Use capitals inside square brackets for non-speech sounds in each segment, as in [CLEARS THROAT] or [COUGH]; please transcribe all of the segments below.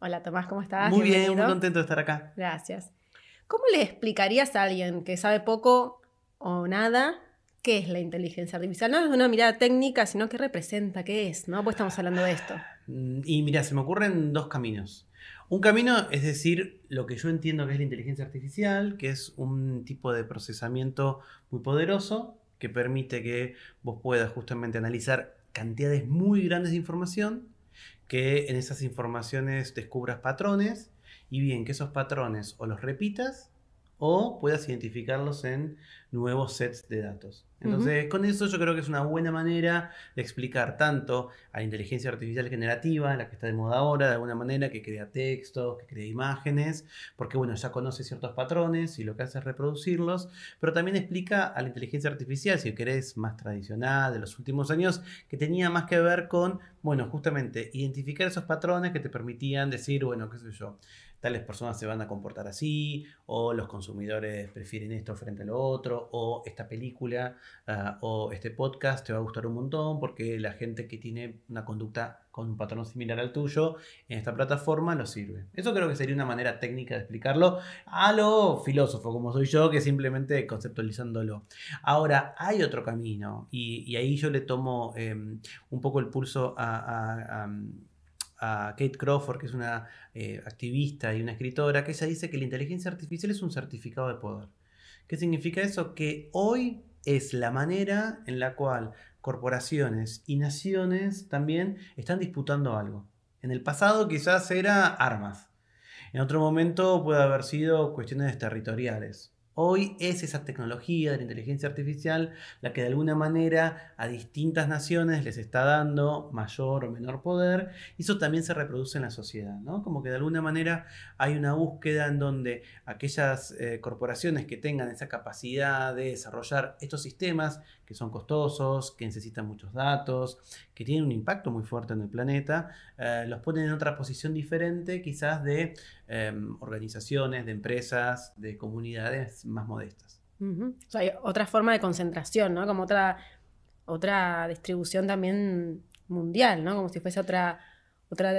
Hola Tomás, ¿cómo estás? Muy bien, muy Bienvenido. contento de estar acá. Gracias. ¿Cómo le explicarías a alguien que sabe poco o nada qué es la inteligencia artificial? No es una mirada técnica, sino qué representa, qué es, ¿no? Pues estamos hablando de esto. Mm, Y mira, se me ocurren dos caminos. Un camino es decir lo que yo entiendo que es la inteligencia artificial, que es un tipo de procesamiento muy poderoso que permite que vos puedas justamente analizar cantidades muy grandes de información, que en esas informaciones descubras patrones y bien que esos patrones o los repitas o puedas identificarlos en nuevos sets de datos. Entonces, con eso yo creo que es una buena manera de explicar tanto a la inteligencia artificial generativa, la que está de moda ahora, de alguna manera, que crea textos, que crea imágenes, porque bueno, ya conoce ciertos patrones y lo que hace es reproducirlos, pero también explica a la inteligencia artificial, si querés, más tradicional, de los últimos años, que tenía más que ver con, bueno, justamente identificar esos patrones que te permitían decir, bueno, qué sé yo, tales personas se van a comportar así, o los consumidores prefieren esto frente a lo otro, o esta película ah, o este podcast te va a gustar un montón porque la gente que tiene una conducta con un patrón similar al tuyo en esta plataforma lo sirve. Eso creo que sería una manera técnica de explicarlo a lo filósofo como soy yo, que simplemente conceptualizándolo. Ahora, hay otro camino y, ahí yo le tomo eh, un poco el pulso a a Kate Crawford, que es una eh, activista y una escritora, que ella dice que la inteligencia artificial es un certificado de poder. ¿Qué significa eso? Que hoy es la manera en la cual corporaciones y naciones también están disputando algo. En el pasado quizás era armas. En otro momento puede haber sido cuestiones territoriales. Hoy es esa tecnología de la inteligencia artificial la que de alguna manera a distintas naciones les está dando mayor o menor poder y eso también se reproduce en la sociedad, ¿no? Como que de alguna manera hay una búsqueda en donde aquellas eh, corporaciones que tengan esa capacidad de desarrollar estos sistemas que son costosos, que necesitan muchos datos, que tienen un impacto muy fuerte en el planeta, eh, los ponen en otra posición diferente quizás de eh, organizaciones, de empresas, de comunidades más modestas. O sea, hay otra forma de concentración, ¿no? Como otra, otra distribución también mundial, ¿no? Como si fuese otra, otra,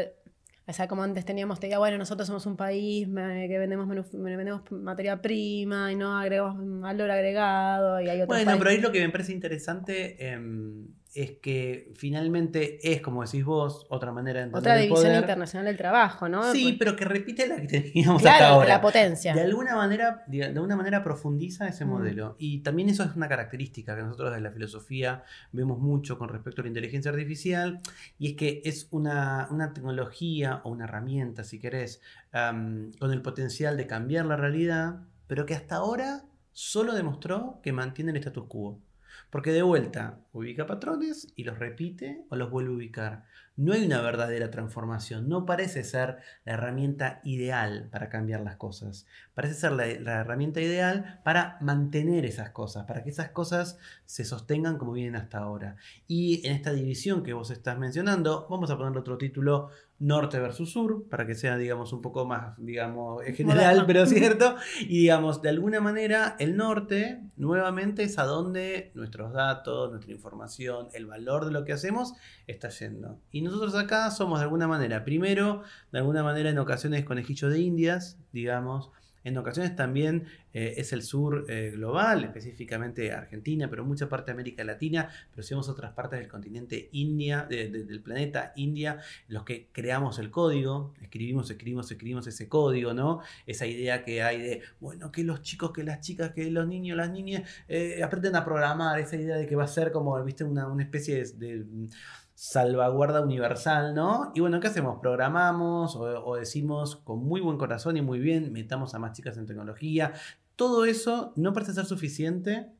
o sea, como antes teníamos, te diga, bueno, nosotros somos un país eh, que vendemos, vendemos materia prima y no agregamos valor agregado y hay otros Bueno, países- pero ahí lo que me parece interesante em, es que finalmente es, como decís vos, otra manera de entender otra el división poder. internacional del trabajo, ¿no? Sí, pero que repite la que teníamos hasta claro, ahora. la potencia. De alguna manera, de alguna manera profundiza ese Mm. modelo. Y también eso es una característica que nosotros desde la filosofía vemos mucho con respecto a la inteligencia artificial. Y es que es una, una tecnología o una herramienta, si querés, con el potencial de cambiar la realidad, pero que hasta ahora solo demostró que mantiene el status quo. Porque de vuelta ubica patrones y los repite o los vuelve a ubicar. No hay una verdadera transformación, no parece ser la herramienta ideal para cambiar las cosas. Parece ser la, herramienta ideal para mantener esas cosas, para que esas cosas se sostengan como vienen hasta ahora. Y en esta división que vos estás mencionando, vamos a ponerle otro título, norte versus sur, para que sea, digamos, un poco más, digamos, en general, [LAUGHS] pero cierto. Y digamos, de alguna manera, el norte, nuevamente, es a donde nuestros datos, nuestra información, el valor de lo que hacemos está yendo. Y nosotros acá somos de alguna manera, primero, de alguna manera en ocasiones conejillo de indias, digamos, en ocasiones también eh, es el sur eh, global, específicamente Argentina, pero mucha parte de América Latina, pero si vemos otras partes del continente India, de- de- del planeta India, los que creamos el código, escribimos, escribimos, escribimos ese código, ¿no? Esa idea que hay de, bueno, que los chicos, que las chicas, que los niños, las niñas eh, aprenden a programar, esa idea de que va a ser como, viste, una, especie de salvaguarda universal, ¿no? Y bueno, ¿qué hacemos? Programamos o, decimos con muy buen corazón y muy bien, metamos a más chicas en tecnología. Todo eso no parece ser suficiente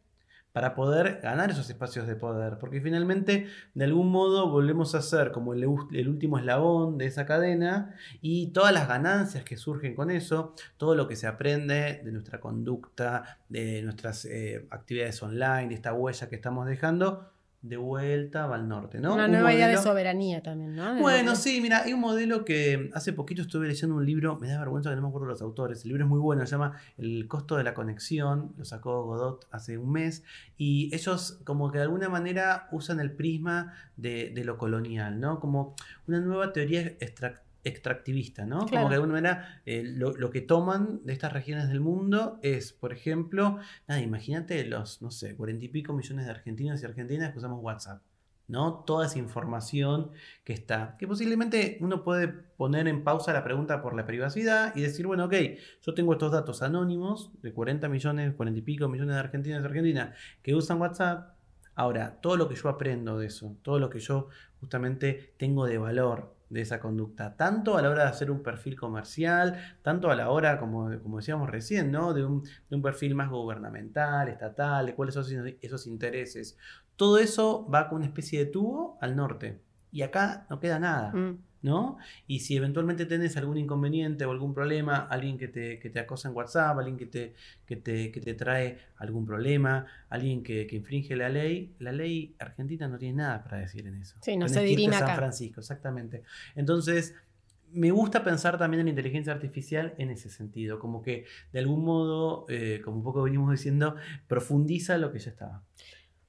para poder ganar esos espacios de poder, porque finalmente de algún modo volvemos a ser como el último eslabón de esa cadena y todas las ganancias que surgen con eso, todo lo que se aprende de nuestra conducta, de nuestras eh, actividades online, de esta huella que estamos dejando, de vuelta va al norte, ¿no? Una Un nueva idea de soberanía también, ¿no? De- bueno, sí, mira, hay un modelo que hace poquito estuve leyendo un libro, me da vergüenza que no me acuerdo los autores, el libro es muy bueno, se llama El costo de la conexión, lo sacó Godot hace un mes, y ellos como que de alguna manera usan el prisma de, de lo colonial, ¿no? Como una nueva teoría extract- extractivista, ¿no? Claro. Como que de alguna manera eh, lo, lo que toman de estas regiones del mundo es, por ejemplo, nada, imagínate los, no sé, cuarenta y pico millones de argentinos y argentinas que usamos WhatsApp. ¿no? Toda esa información que está. Que posiblemente uno puede poner en pausa la pregunta por la privacidad y decir, bueno, ok, yo tengo estos datos anónimos de 40 millones, 40 y pico millones de argentinos y argentinas que usan WhatsApp. Ahora, todo lo que yo aprendo de eso, todo lo que yo justamente tengo de valor de esa conducta, tanto a la hora de hacer un perfil comercial, tanto a la hora, como, como decíamos recién, ¿no? de, un, de un perfil más gubernamental, estatal, de cuáles son esos intereses. Todo eso va con una especie de tubo al norte. Y acá no queda nada. Mm. ¿No? Y si eventualmente tenés algún inconveniente o algún problema, alguien que te, que te acosa en WhatsApp, alguien que te, que te, que te trae algún problema, alguien que, que, infringe la ley, la ley argentina no tiene nada para decir en eso. Sí, no Tenés se dirime San acá. Francisco, exactamente. Entonces, me gusta pensar también en la inteligencia artificial en ese sentido, como que de algún modo, eh, como un poco venimos diciendo, profundiza lo que ya estaba.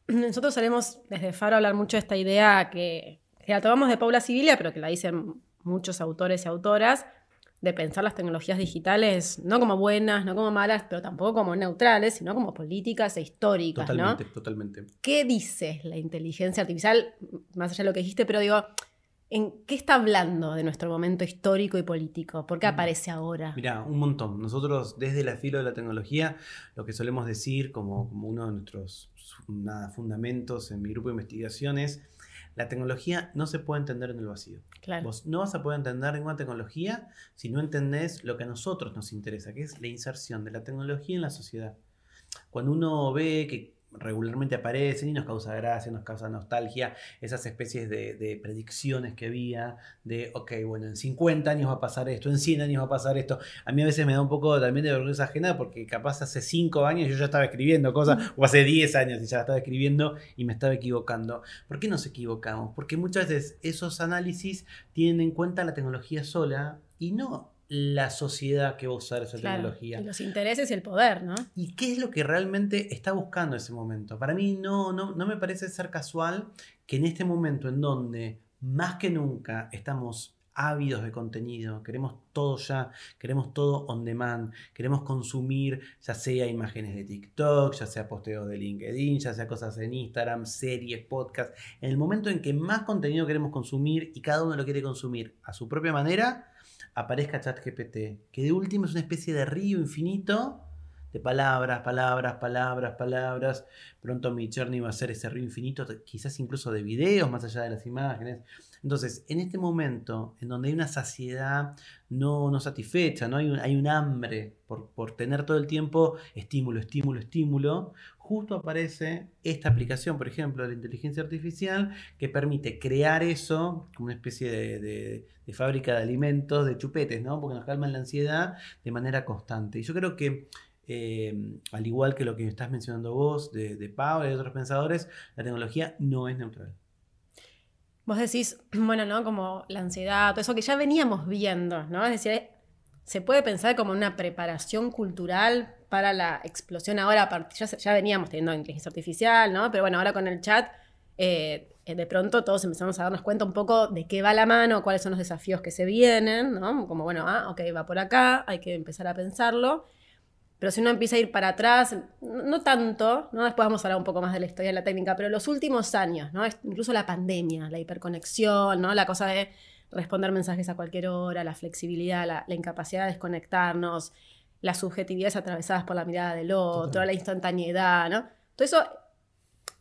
Nosotros solemos desde Faro hablar mucho de esta idea que, que la tomamos de Paula Sibilia, pero que la dicen muchos autores y autoras, de pensar las tecnologías digitales no como buenas, no como malas, pero tampoco como neutrales, sino como políticas e históricas, Totalmente, ¿no? totalmente. ¿Qué dice la inteligencia artificial, más allá de lo que dijiste, pero digo, ¿en qué está hablando de nuestro momento histórico y político? ¿Por qué Mm. aparece ahora? Mira, un montón. Nosotros desde la filo de la tecnología, lo que solemos decir como, como uno de nuestros nada, fundamentos en mi grupo de investigación es, la tecnología no se puede entender en el vacío. Claro. Vos no vas a poder entender ninguna tecnología si no entendés lo que a nosotros nos interesa, que es la inserción de la tecnología en la sociedad. Cuando uno ve que regularmente aparecen y nos causa gracia, nos causa nostalgia, esas especies de, de, predicciones que había, de, ok, bueno, en 50 años va a pasar esto, en 100 años va a pasar esto. A mí a veces me da un poco también de vergüenza ajena porque capaz hace 5 años yo ya estaba escribiendo cosas, o hace 10 años y ya estaba escribiendo y me estaba equivocando. ¿Por qué nos equivocamos? Porque muchas veces esos análisis tienen en cuenta la tecnología sola y no la sociedad que va a usar esa Claro, tecnología. y los intereses y el poder, ¿no? ¿Y qué es lo que realmente está buscando ese momento? Para mí no, no, no me parece ser casual que en este momento en donde más que nunca estamos ávidos de contenido, queremos todo ya, queremos todo on demand, queremos consumir ya sea imágenes de TikTok, ya sea posteos de LinkedIn, ya sea cosas en Instagram, series, podcasts, en el momento en que más contenido queremos consumir y cada uno lo quiere consumir a su propia manera, aparezca ChatGPT, que de último es una especie de río infinito de palabras, palabras, palabras, palabras. Pronto mi journey va a ser ese río infinito, quizás incluso de videos más allá de las imágenes. Entonces, en este momento, en donde hay una saciedad no, no satisfecha, ¿no? Hay, un, hay un hambre por, por tener todo el tiempo estímulo, estímulo, estímulo, justo aparece esta aplicación, por ejemplo, de la inteligencia artificial, que permite crear eso como una especie de, de, fábrica de alimentos, de chupetes, ¿no? Porque nos calman la ansiedad de manera constante. Y yo creo que, eh, al igual que lo que estás mencionando vos, de, de Pau y de otros pensadores, la tecnología no es neutral. Vos decís, [CLEARS THROAT] bueno, ¿no? Como la ansiedad, todo eso que ya veníamos viendo, ¿no? Es decir, se puede pensar como una preparación cultural para la explosión ahora, ya, ya veníamos teniendo inteligencia artificial, ¿no? Pero bueno, ahora con el chat, eh, de pronto todos empezamos a darnos cuenta un poco de qué va la mano, cuáles son los desafíos que se vienen, ¿no? Como, bueno, ah, ok, va por acá, hay que empezar a pensarlo. Pero si uno empieza a ir para atrás, no tanto, ¿no? después vamos a hablar un poco más de la historia de la técnica, pero los últimos años, ¿no? incluso la pandemia, la hiperconexión, ¿no? la cosa de responder mensajes a cualquier hora, la flexibilidad, la, la incapacidad de desconectarnos, las subjetividades atravesadas por la mirada del otro, Total. la instantaneidad, ¿no? Todo eso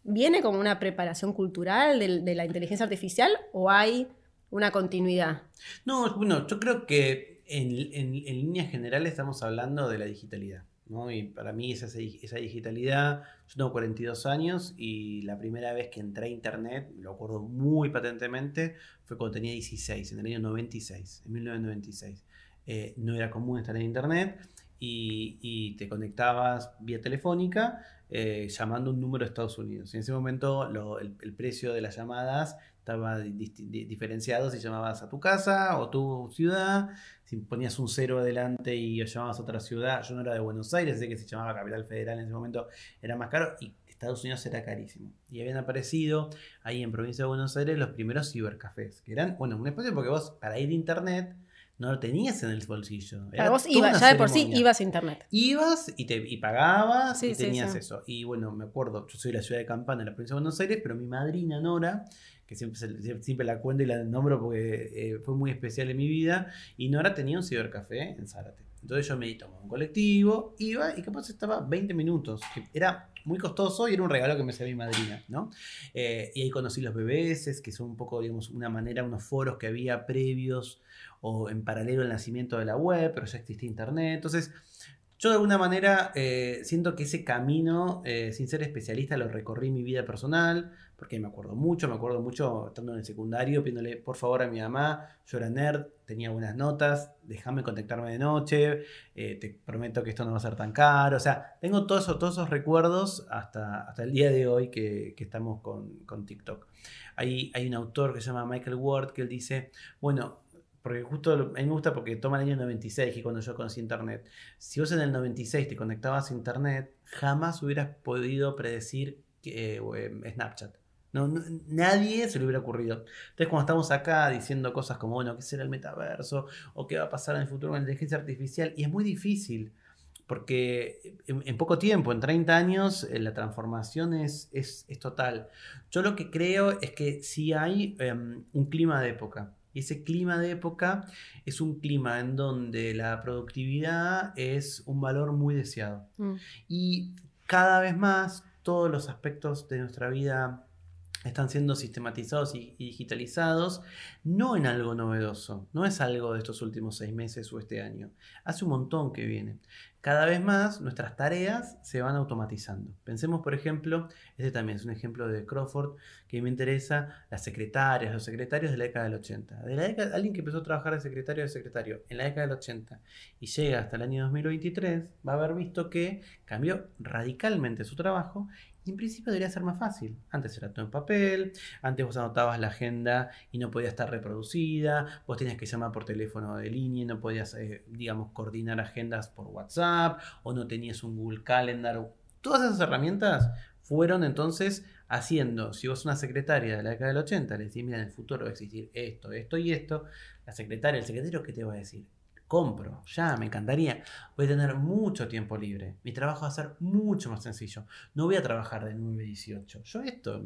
viene como una preparación cultural de, de la inteligencia artificial o hay una continuidad? No, bueno, yo creo que en, en, en líneas generales estamos hablando de la digitalidad. ¿No? Y para mí esa, esa digitalidad, yo tengo 42 años y la primera vez que entré a internet, lo acuerdo muy patentemente, fue cuando tenía 16, en el año 96, en 1996. Eh, no era común estar en internet y, y te conectabas vía telefónica eh, llamando un número de Estados Unidos. Y en ese momento el, precio de las llamadas estaba di di diferenciado si llamabas a tu casa o tu ciudad, si ponías un cero adelante y llamabas a otra ciudad, yo no era de Buenos Aires, sé que se llamaba Capital Federal en ese momento era más caro y Estados Unidos era carísimo. Y habían aparecido ahí en provincia de Buenos Aires los primeros cibercafés, que eran, bueno, un espacio porque vos para ir a internet no lo tenías en el bolsillo. Era vos ibas, ya de por sí ibas a internet. Ibas y, te, y pagabas y tenías eso. Y bueno, me acuerdo, yo soy de la ciudad de Campana, la provincia de Buenos Aires, pero mi madrina Nora, que siempre, siempre la cuento y la nombro porque eh, fue muy especial en mi vida, y Nora tenía un cibercafé en Zárate. Entonces yo me tomaba un colectivo, iba y capaz estaba 20 minutos. Que era muy costoso y era un regalo que me hacía mi madrina, ¿no? Eh, y ahí conocí los BBS, que son un poco, digamos, una manera, unos foros que había previos o en paralelo al nacimiento de la web, pero ya existía internet. Entonces, yo de alguna manera eh, siento que ese camino, eh, sin ser especialista, lo recorrí en mi vida personal, porque me acuerdo mucho, me acuerdo mucho estando en el secundario, pidiéndole por favor a mi mamá, yo era nerd, tenía buenas notas, déjame contactarme de noche, eh, te prometo que esto no va a ser tan caro, o sea, tengo todos esos, todos esos recuerdos hasta, hasta el día de hoy que, estamos con, con TikTok. Hay, hay un autor que se llama Michael Ward que él dice, bueno, porque justo a mí me gusta porque toma el año 96, que cuando yo conocí Internet. Si vos en el 96 te conectabas a Internet, jamás hubieras podido predecir que, eh, Snapchat. No, nadie se le hubiera ocurrido. Entonces, cuando estamos acá diciendo cosas como, bueno, ¿qué será el metaverso? ¿O qué va a pasar en el futuro con la inteligencia artificial? Y es muy difícil, porque en, poco tiempo, en 30 años, eh, la transformación es, es, total. Yo lo que creo es que si hay em, un clima de época. Y ese clima de época es un clima en donde la productividad es un valor muy deseado. Mm. Y cada vez más todos los aspectos de nuestra vida están siendo sistematizados y, digitalizados, no en algo novedoso, no es algo de estos últimos seis meses o este año, hace un montón que viene cada vez más nuestras tareas se van automatizando. Pensemos, por ejemplo, este también es un ejemplo de Crawford que me interesa, las secretarias, los secretarios de la década del 80. De la década, alguien que empezó a trabajar de secretario de secretario en la década del 80 y llega hasta el año 2023, va a haber visto que cambió radicalmente su trabajo y en principio debería ser más fácil. Antes era todo en papel, antes vos anotabas la agenda y no podía estar reproducida, vos tenías que llamar por teléfono de línea, no podías, eh, digamos, coordinar agendas por WhatsApp o no tenías un Google Calendar. Todas esas herramientas fueron entonces haciendo, si vos una secretaria de la década del 80 le decís, mira, en el futuro va a existir esto, esto y esto, la secretaria, el secretario, ¿qué te va a decir? Compro, ya, me encantaría. Voy a tener mucho tiempo libre. Mi trabajo va a ser mucho más sencillo. No voy a trabajar de 9 a 18. Yo esto,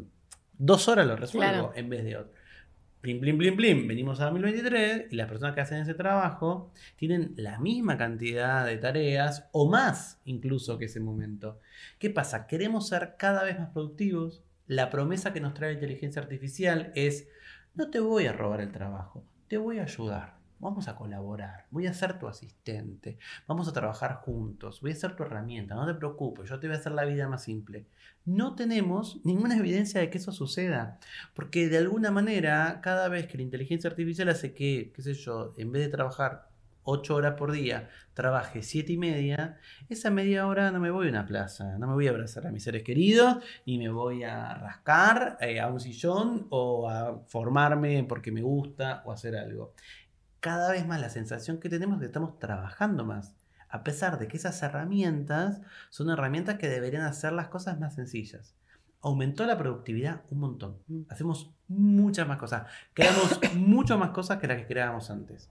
dos horas lo resuelvo en vez de otro. Plim, plim, plim, plim. Venimos a 2023 y las personas que hacen ese trabajo tienen la misma cantidad de tareas o más incluso que ese momento. ¿Qué pasa? Queremos ser cada vez más productivos. La promesa que nos trae la inteligencia artificial es, no te voy a robar el trabajo, te voy a ayudar vamos a colaborar, voy a ser tu asistente, vamos a trabajar juntos, voy a ser tu herramienta, no te preocupes, yo te voy a hacer la vida más simple. No tenemos ninguna evidencia de que eso suceda, porque de alguna manera, cada vez que la inteligencia artificial hace que, qué sé yo, en vez de trabajar 8 horas por día, trabaje 7 y media, esa media hora no me voy a una plaza, no me voy a abrazar a mis seres queridos, ni me voy a rascar eh, a un sillón o a formarme porque me gusta o hacer algo cada vez más la sensación que tenemos es que estamos trabajando más. A pesar de que esas herramientas son herramientas que deberían hacer las cosas más sencillas. Aumentó la productividad un montón. Mm. Hacemos muchas más cosas. Creamos [COUGHS] mucho más cosas que las que creábamos antes.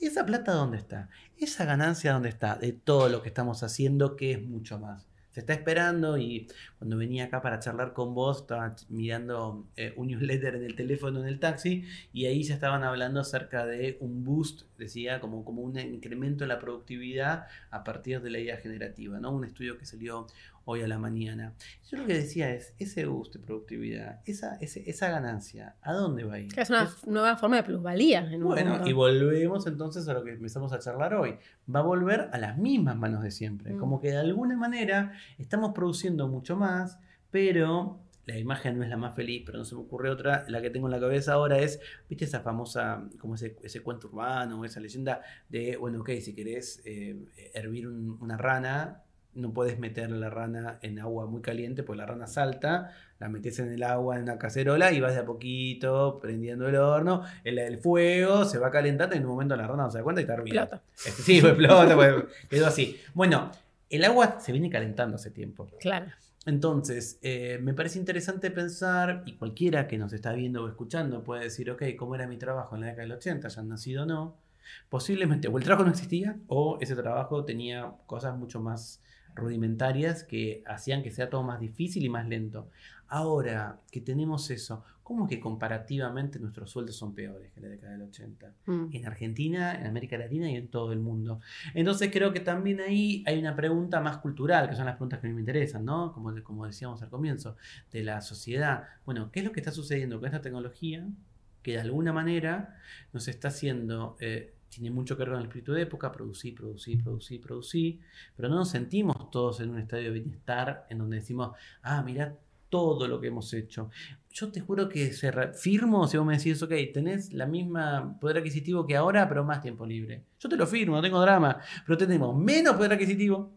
¿Esa plata dónde está? ¿Esa ganancia dónde está? De todo lo que estamos haciendo, que es mucho más se está esperando y cuando venía acá para charlar con vos estaba mirando eh, un newsletter en el teléfono en el taxi y ahí ya estaban hablando acerca de un boost, decía, como, como un incremento en la productividad a partir de la idea generativa, ¿no? Un estudio que salió hoy a la mañana. Yo lo que decía es, ese boost de productividad, esa, esa ganancia, ¿a dónde va a ir? Es una nueva forma de plusvalía. bueno, y volvemos entonces a lo que empezamos a charlar hoy. Va a volver a las mismas manos de siempre. Mm. Como que de alguna manera estamos produciendo mucho más, pero la imagen no es la más feliz, pero no se me ocurre otra. La que tengo en la cabeza ahora es, ¿viste esa famosa, como ese, ese cuento urbano, esa leyenda de, bueno, ok, si querés eh, hervir una rana, no puedes meter la rana en agua muy caliente, porque la rana salta, la metes en el agua en una cacerola y vas de a poquito prendiendo el horno, el, el fuego se va calentando y en un momento la rana no se da cuenta y está hervida. Sí, pues explota, pues, quedó así. Bueno, el agua se viene calentando hace tiempo. Claro. Entonces, eh, me parece interesante pensar, y cualquiera que nos está viendo o escuchando puede decir, ok, ¿cómo era mi trabajo en la década del 80? ¿Ya han nacido o no? Posiblemente o el trabajo no existía o ese trabajo tenía cosas mucho más rudimentarias que hacían que sea todo más difícil y más lento. Ahora que tenemos eso, ¿cómo que comparativamente nuestros sueldos son peores que la década del 80? Mm. En Argentina, en América Latina y en todo el mundo. Entonces creo que también ahí hay una pregunta más cultural, que son las preguntas que a mí me interesan, ¿no? Como, como decíamos al comienzo, de la sociedad. Bueno, ¿qué es lo que está sucediendo con esta tecnología que de alguna manera nos está haciendo... Eh, tiene mucho que ver con el espíritu de época, producir, producir, producir, producir, pero no nos sentimos todos en un estadio de bienestar en donde decimos, ah, mira todo lo que hemos hecho. Yo te juro que se firmo si vos me decís, ok, tenés la misma poder adquisitivo que ahora, pero más tiempo libre. Yo te lo firmo, no tengo drama, pero tenemos menos poder adquisitivo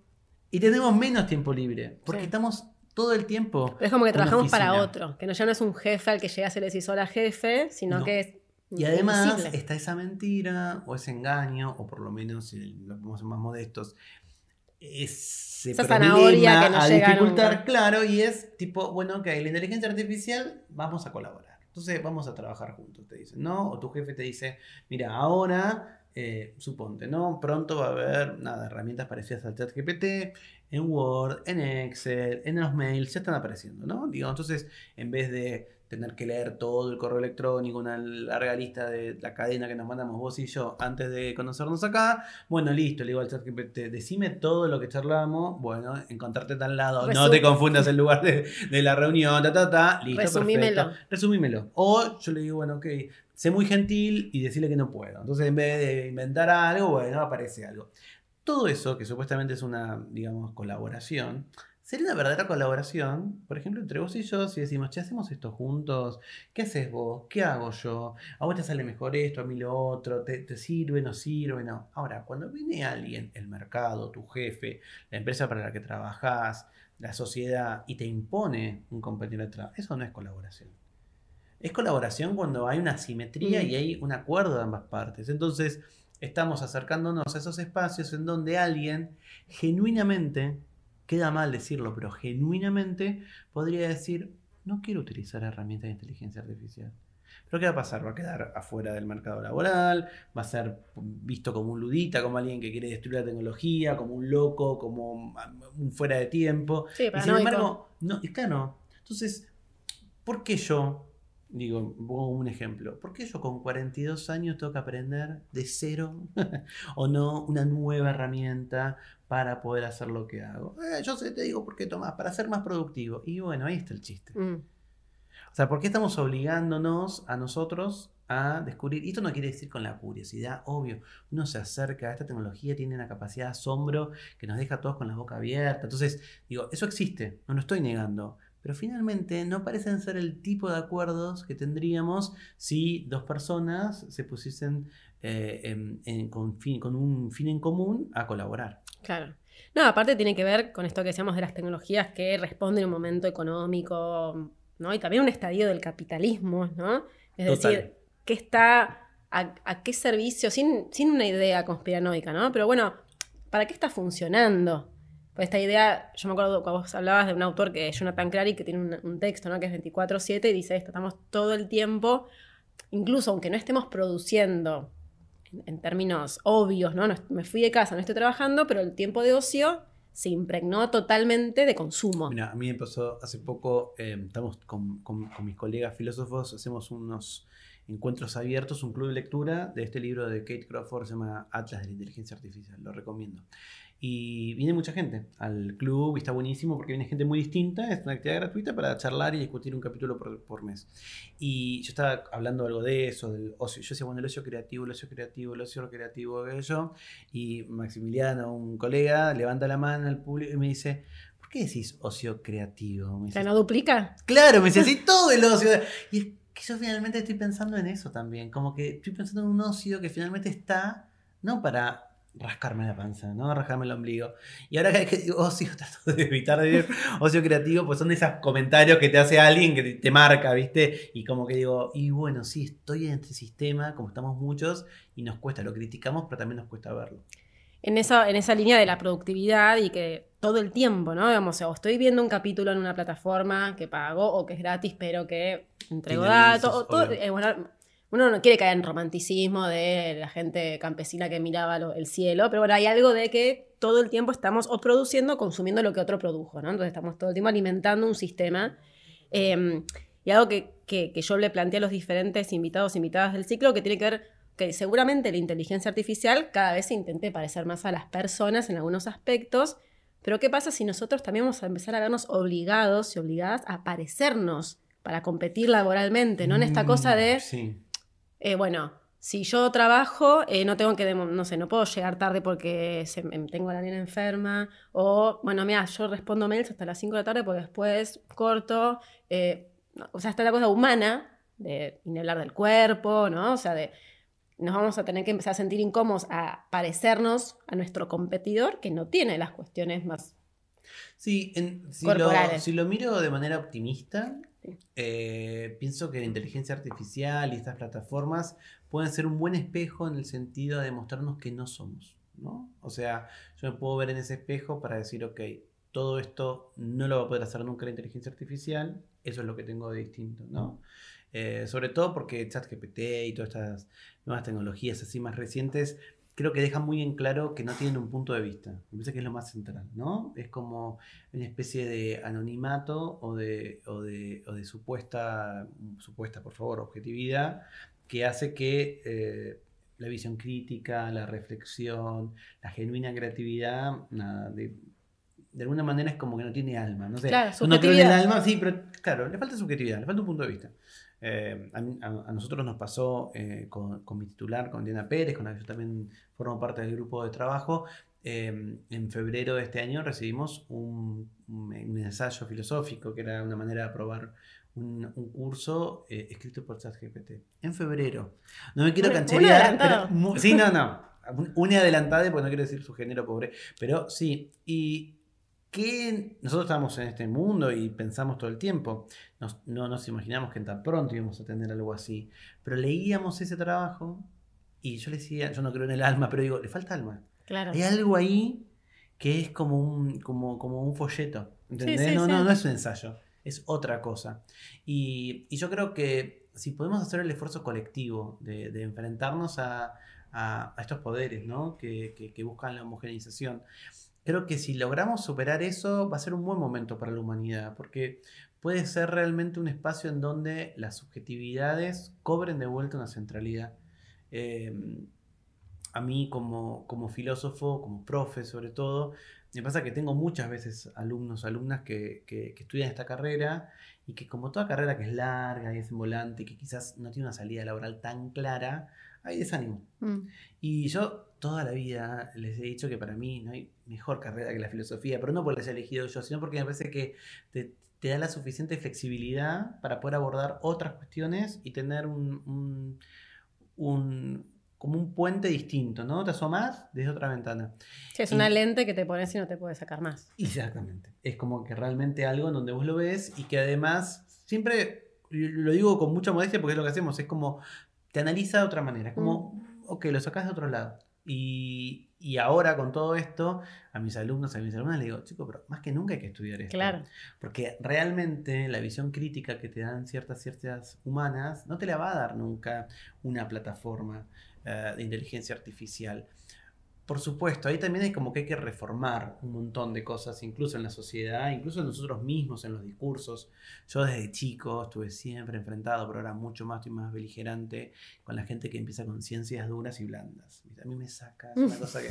y tenemos menos tiempo libre, porque Sí. estamos todo el tiempo. Pero es como que trabajamos para otro, que no, ya no es un jefe al que llegas y le decís hola jefe, sino No. que es Y además invisible. está esa mentira o ese engaño, o por lo menos si lo a ser más modestos, ese Esa zanahoria que no a llega dificultar, nunca. claro, y es tipo, bueno, ok, la inteligencia artificial, vamos a colaborar. Entonces vamos a trabajar juntos, te dicen, ¿no? O tu jefe te dice, mira, ahora, eh, suponte, ¿no? Pronto va a haber, nada, herramientas parecidas al chat GPT, en Word, en Excel, en los mails, ya están apareciendo, ¿no? Digo, entonces, en vez de tener que leer todo el correo electrónico, una larga lista de la cadena que nos mandamos vos y yo antes de conocernos acá, bueno, listo, le digo al chat GPT, decime todo lo que charlamos, bueno, encontrarte tal lado, no te confundas el lugar de, de la reunión, ta, ta, ta, listo, Resumímelo. perfecto. Resumímelo. O yo le digo, bueno, ok, sé muy gentil y decirle que no puedo. Entonces, en vez de inventar algo, bueno, aparece algo. Todo eso, que supuestamente es una, digamos, colaboración, sería una verdadera colaboración, por ejemplo, entre vos y yo, si decimos, che, hacemos esto juntos, ¿qué haces vos? ¿Qué hago yo? A vos te sale mejor esto, a mí lo otro, ¿te, te sirve, no sirve? No. Ahora, cuando viene alguien, el mercado, tu jefe, la empresa para la que trabajás, la sociedad, y te impone un compañero de trabajo, eso no es colaboración. Es colaboración cuando hay una simetría Mm. y hay un acuerdo de ambas partes. Entonces, estamos acercándonos a esos espacios en donde alguien genuinamente, queda mal decirlo, pero genuinamente podría decir, no quiero utilizar herramientas de inteligencia artificial. Pero ¿qué va a pasar? Va a quedar afuera del mercado laboral, va a ser visto como un ludita, como alguien que quiere destruir la tecnología, como un loco, como un fuera de tiempo. Sí, Y sin embargo, no, claro, entonces, ¿por qué yo, digo, pongo un ejemplo, ¿por qué yo con 42 años tengo que aprender de cero [LAUGHS] o no una nueva herramienta para poder hacer lo que hago? Eh, yo sé, te digo, ¿por qué Tomás? Para ser más productivo. Y bueno, ahí está el chiste. Mm. O sea, ¿por qué estamos obligándonos a nosotros a descubrir? Y esto no quiere decir con la curiosidad, obvio. Uno se acerca a esta tecnología, tiene una capacidad de asombro que nos deja a todos con la boca abierta. Entonces, digo, eso existe, no lo estoy negando. Pero finalmente no parecen ser el tipo de acuerdos que tendríamos si dos personas se pusiesen eh, en- en- con, fin- con un fin en común a colaborar. Claro. No, aparte tiene que ver con esto que decíamos de las tecnologías que responden a un momento económico, ¿no? Y también un estadio del capitalismo, ¿no? Es Total. decir, ¿qué está, a, a qué servicio, sin, sin una idea conspiranoica, ¿no? Pero bueno, ¿para qué está funcionando? Pues esta idea, yo me acuerdo cuando vos hablabas de un autor que es Jonathan Crary, que tiene un, un texto, ¿no? Que es 24-7 y dice esto, estamos todo el tiempo, incluso aunque no estemos produciendo en, términos obvios, ¿no? No Me fui de casa, no estoy trabajando, pero el tiempo de ocio se impregnó totalmente de consumo. Mira, a mí me pasó hace poco, eh, estamos con, con- con mis colegas filósofos, hacemos unos encuentros abiertos, un club de lectura de este libro de Kate Crawford, se llama Atlas de la Inteligencia Artificial, lo recomiendo. Y viene mucha gente al club y está buenísimo porque viene gente muy distinta, es una actividad gratuita para charlar y discutir un capítulo por, por mes. Y yo estaba hablando algo de eso, del ocio. Yo decía, bueno, el ocio creativo, el ocio creativo, el ocio creativo, yo. Y Maximiliano, un colega, levanta la mano al público y me dice, ¿por qué decís ocio creativo? Me dice, ¿no duplica? Claro, me decía así [LAUGHS] todo el ocio. Y es que yo finalmente estoy pensando en eso también. Como que estoy pensando en un ocio que finalmente está, no para rascarme la panza, ¿no? Rascarme el ombligo. Y ahora cada vez que digo ocio, [LAUGHS] trato de evitar decir ocio creativo, pues son de esos comentarios que te hace alguien que te, marca, ¿viste? Y como que digo, y bueno, sí, estoy en este sistema, como estamos muchos, y nos cuesta, lo criticamos, pero también nos cuesta verlo. En esa, en esa línea de la productividad y que todo el tiempo, ¿no? Digamos, o estoy viendo un capítulo en una plataforma que pago o que es gratis, pero que entrego datos. o todo- eh, bueno, uno no quiere caer en romanticismo de la gente campesina que miraba lo- el cielo, pero bueno, hay algo de que todo el tiempo estamos o produciendo o consumiendo lo que otro produjo, ¿no? Entonces estamos todo el tiempo alimentando un sistema. eh, y algo que, que- que yo le planteé a los diferentes invitados e invitadas del ciclo, que tiene que ver que seguramente la inteligencia artificial cada vez se intente parecer más a las personas en algunos aspectos, pero ¿qué pasa si nosotros también vamos a empezar a vernos obligados y obligadas a parecernos para competir laboralmente, ¿no? En esta cosa de, Mm, Sí. Eh, bueno, si yo trabajo, eh, no tengo que, no sé, no puedo llegar tarde porque se tengo a la nena enferma, o, bueno, mira, yo respondo mails hasta las 5 de la tarde porque después corto, eh, no, o sea, está la cosa humana, de hablar del cuerpo, ¿no? O sea, de nos vamos a tener que empezar a sentir incómodos a parecernos a nuestro competidor que no tiene las cuestiones más... Sí, en- si, lo, Corporales. si lo miro de manera optimista, Eh, pienso que la inteligencia artificial y estas plataformas pueden ser un buen espejo en el sentido de mostrarnos que no somos, ¿no? O sea, yo me puedo ver en ese espejo para decir, ok, todo esto no lo va a poder hacer nunca la inteligencia artificial, eso es lo que tengo de distinto, ¿no? Eh, sobre todo porque ChatGPT y todas estas nuevas tecnologías así más recientes creo que dejan muy en claro que no tienen un punto de vista. Me parece que es lo más central, ¿no? Es como una especie de anonimato o de, o de, o de supuesta, supuesta, por favor, objetividad, que hace que eh, la visión crítica, la reflexión, la genuina creatividad, nada, de, de alguna manera es como que no tiene alma. No sé, Claro, yo no creo en el subjetividad. alma, sí, pero claro, le falta subjetividad, le falta un punto de vista. Eh, a, nosotros nos pasó eh, con, con mi titular, con Diana Pérez, con la que yo también formo parte del grupo de trabajo. eh, en febrero de este año recibimos un, un- un ensayo filosófico, que era una manera de aprobar un, un curso eh, escrito por ChatGPT. En febrero. No me quiero cancherear. adelantado. sí, no, no. Un- Una adelantada, porque no quiero decir su género pobre. Pero sí. Y que nosotros estamos en este mundo y pensamos todo el tiempo. Nos- no nos imaginamos que tan pronto íbamos a tener algo así. Pero leíamos ese trabajo y yo le decía, yo no creo en el alma, pero digo, le falta alma. Claro. Hay algo ahí que es como un, como, como un folleto. ¿Entendés? Sí, sí, no, sí. no, no es un ensayo, es otra cosa. Y, y yo creo que si podemos hacer el esfuerzo colectivo de, de enfrentarnos a, a- a estos poderes ¿no? que, que- que buscan la homogeneización, creo que si logramos superar eso va a ser un buen momento para la humanidad, porque puede ser realmente un espacio en donde las subjetividades cobren de vuelta una centralidad. Eh, a mí como, como filósofo, como profe sobre todo, me pasa que tengo muchas veces alumnos, alumnas que, que- que estudian esta carrera y que como toda carrera que es larga y es volante y que quizás no tiene una salida laboral tan clara, hay desánimo. Mm. Y yo toda la vida les he dicho que para mí no hay mejor carrera que la filosofía, pero no porque la haya elegido yo, sino porque me parece que te, te da la suficiente flexibilidad para poder abordar otras cuestiones y tener un, un- un- como un puente distinto, ¿no? Te asomas desde otra ventana. Sí, es Y- una lente que te pones y no te puedes sacar más. Exactamente. Es como que realmente algo en donde vos lo ves y que además siempre lo digo con mucha modestia porque es lo que hacemos, es como te analiza de otra manera, es como, ok, lo sacás de otro lado. Y, y ahora con todo esto, a mis alumnos, a mis alumnas les digo, chicos, pero más que nunca hay que estudiar esto. Claro. Porque realmente la visión crítica que te dan ciertas ciertas humanas no te la va a dar nunca una plataforma eh, de inteligencia artificial. Por supuesto, ahí también hay como que hay que reformar un montón de cosas, incluso en la sociedad, incluso en nosotros mismos, en los discursos. Yo desde chico estuve siempre enfrentado, pero ahora mucho más estoy más beligerante con la gente que empieza con ciencias duras y blandas. A mí me saca, es una cosa que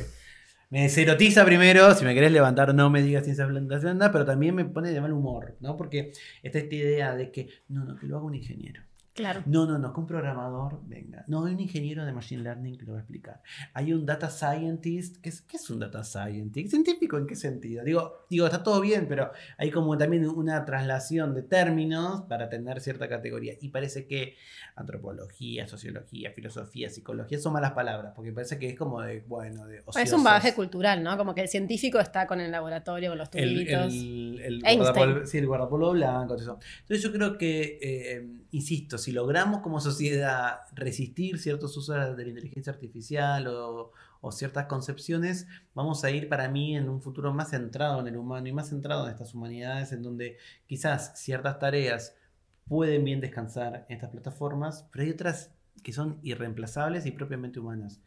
me deserotiza primero, si me querés levantar no me digas ciencias blandas, blandas, pero también me pone de mal humor, ¿no? Porque está esta idea de que, no, no, que lo haga un ingeniero. Claro. No, no, no, que un programador venga. No, hay un ingeniero de Machine Learning que lo va a explicar. Hay un data scientist. ¿Qué es, qué es un data scientist? ¿Científico en qué sentido? Digo, digo, está todo bien, pero hay como también una traslación de términos para tener cierta categoría. Y parece que antropología, sociología, filosofía, psicología son malas palabras, porque parece que es como de, bueno, de Es un bagaje cultural, ¿no? Como que el científico está con el laboratorio, con los tubitos. el, guardapolvo, sí, el guardapolvo blanco, todo eso. Entonces yo creo que, eh, insisto, si logramos como sociedad resistir ciertos usos de la inteligencia artificial o, o ciertas concepciones, vamos a ir para mí en un futuro más centrado en el humano y más centrado en estas humanidades, en donde quizás ciertas tareas pueden bien descansar en estas plataformas, pero hay otras que son irreemplazables y propiamente humanas.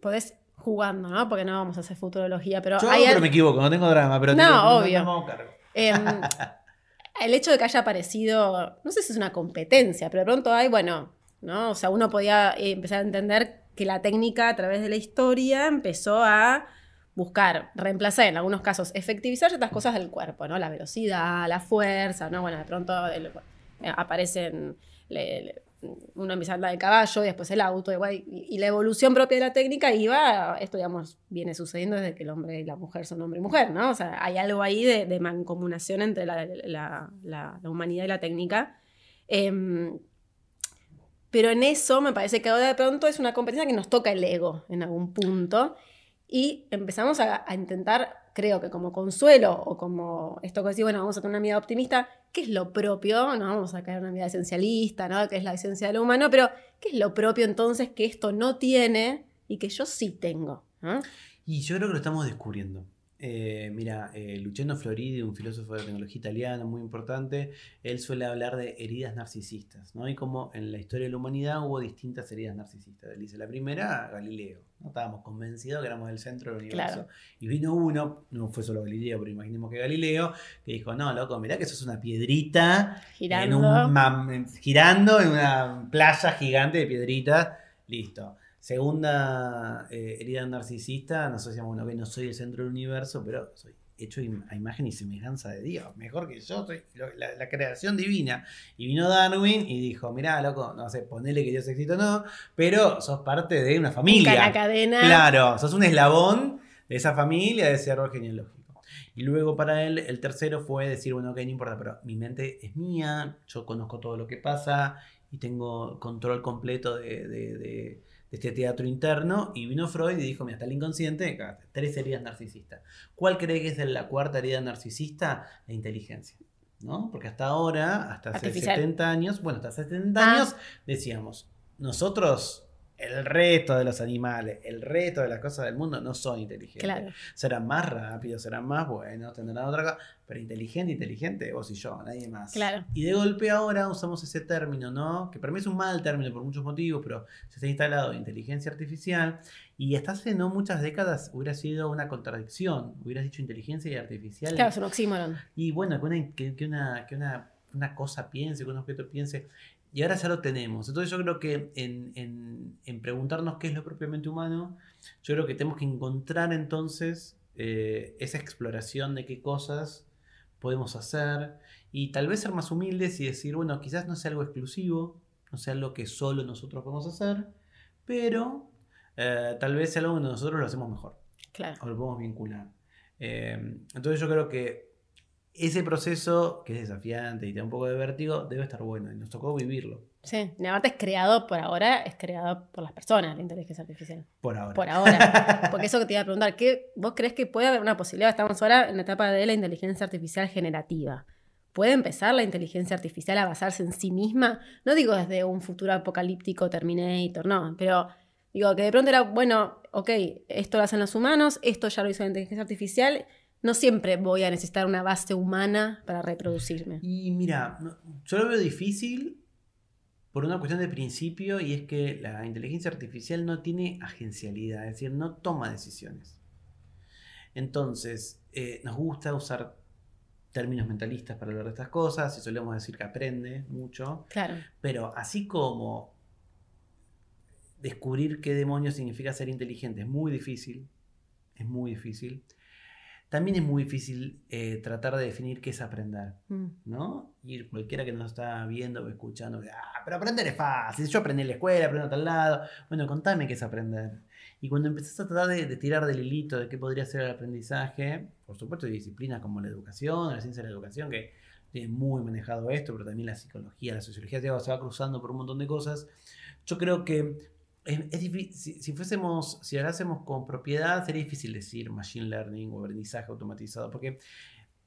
Podés jugando, ¿no? Porque no vamos a hacer futurología, pero... Yo hay pero al- me equivoco, no tengo drama, pero No, digo, obvio. nos vamos a cargo. [LAUGHS] El hecho de que haya aparecido, no sé si es una competencia, pero de pronto hay, bueno, ¿no? O sea, uno podía eh, empezar a entender que la técnica a través de la historia empezó a buscar, reemplazar en algunos casos, efectivizar ciertas cosas del cuerpo, ¿no? La velocidad, la fuerza, ¿no? Bueno, de pronto eh, aparecen, le- uno empieza a andar de caballo y después el auto, y, y la evolución propia de la técnica iba, esto digamos, viene sucediendo desde que el hombre y la mujer son hombre y mujer, ¿no? O sea, hay algo ahí de, mancomunación entre la, humanidad y la técnica. Em, pero en eso me parece que ahora de pronto es una competencia que nos toca el ego en algún punto y empezamos a intentar, creo que como consuelo o como esto que decís, bueno, vamos a tener una mirada optimista, ¿qué es lo propio? No vamos a caer en una mirada esencialista, ¿no? ¿Qué es la esencia de lo humano? Pero, ¿qué es lo propio entonces que esto no tiene y que yo sí tengo? Y yo creo que lo estamos descubriendo. Eh, mira, eh, Luciano Floridi, un filósofo de tecnología italiano muy importante, él suele hablar de heridas narcisistas, ¿no? Y como en la historia de la humanidad hubo distintas heridas narcisistas. Él dice, la primera, Galileo. ¿no? Estábamos convencidos que éramos el centro del universo. Claro. Y vino uno, no fue solo Galileo, pero imaginemos que Galileo, que dijo, no, loco, mirá que sos una piedrita Girando. en un girando en una playa gigante de piedritas. Listo. Segunda eh, herida narcisista, nos decíamos, bueno, que no soy el centro del universo, pero soy hecho im- a imagen y semejanza de Dios. Mejor que yo, soy lo- la, la creación divina. Y vino Darwin y dijo, mirá, loco, no sé, ponele que Dios existe o no, pero sos parte de una familia. la cadena. Claro, sos un eslabón de esa familia, de ese árbol genealógico. Y luego para él, el tercero fue decir, bueno, ok, no importa, pero mi mente es mía, yo conozco todo lo que pasa y tengo control completo de, de- de- de este teatro interno. Y vino Freud y dijo, mira, está el inconsciente, tres heridas narcisistas. ¿Cuál cree que es la cuarta herida narcisista? La inteligencia. ¿No? Porque hasta ahora, hasta hace Artificial. 70 70 años, bueno, hasta hace 70 Ah. años, decíamos, nosotros, el resto de los animales, el resto de las cosas del mundo no son inteligentes. Claro. Serán más rápidos, serán más buenos, tendrán otra cosa, pero inteligente, inteligente, vos y yo, nadie más. Claro. Y de golpe ahora usamos ese término, ¿no? Que para mí es un mal término por muchos motivos, pero se está instalado inteligencia artificial y hasta hace no muchas décadas hubiera sido una contradicción. Hubieras dicho inteligencia y artificial. Claro, es un oxímoron. Y bueno, que una, que, que una, que una, una cosa piense, que un objeto piense. Y ahora ya lo tenemos. Entonces yo creo que en, en- en preguntarnos qué es lo propiamente humano, yo creo que tenemos que encontrar entonces eh, esa exploración de qué cosas podemos hacer y tal vez ser más humildes y decir, bueno, quizás no sea algo exclusivo, no sea algo que solo nosotros podemos hacer, pero eh, tal vez sea algo que nosotros lo hacemos mejor Claro. o lo podemos vincular. Eh, entonces yo creo que ese proceso, que es desafiante y te da un poco de vértigo, debe estar bueno y nos tocó vivirlo Sí. Y aparte es creado por ahora, es creado por las personas, la inteligencia artificial. por ahora. Por ahora. [LAUGHS] Porque eso que te iba a preguntar, ¿qué, ¿vos crees que puede haber una posibilidad? Estamos ahora en la etapa de la inteligencia artificial generativa. ¿Puede empezar la inteligencia artificial a basarse en sí misma? No digo desde un futuro apocalíptico Terminator, no, pero digo que de pronto era, bueno, ok, esto lo hacen los humanos, esto ya lo hizo la inteligencia artificial, no siempre voy a necesitar una base humana para reproducirme. Y mira, yo lo veo difícil por una cuestión de principio y es que la inteligencia artificial no tiene agencialidad, es decir, no toma decisiones. Entonces, eh, nos gusta usar términos mentalistas para hablar de estas cosas y solemos decir que aprende mucho. Claro, Pero así como descubrir qué demonios significa ser inteligente es muy difícil, es muy difícil, también es muy difícil eh, tratar de definir qué es aprender, Mm. ¿no? Y cualquiera que nos está viendo o escuchando, ah, pero aprender es fácil, yo aprendí en la escuela, aprendo a tal lado, bueno, contame qué es aprender. Y cuando empezás a tratar de, de tirar del hilito de qué podría ser el aprendizaje, por supuesto hay disciplinas como la educación, la ciencia de la educación, que tienen muy manejado esto, pero también la psicología, la sociología, se va cruzando por un montón de cosas. Yo creo que es, es difí- si, si fuésemos, si hablásemos con propiedad, sería difícil decir machine learning o aprendizaje automatizado, porque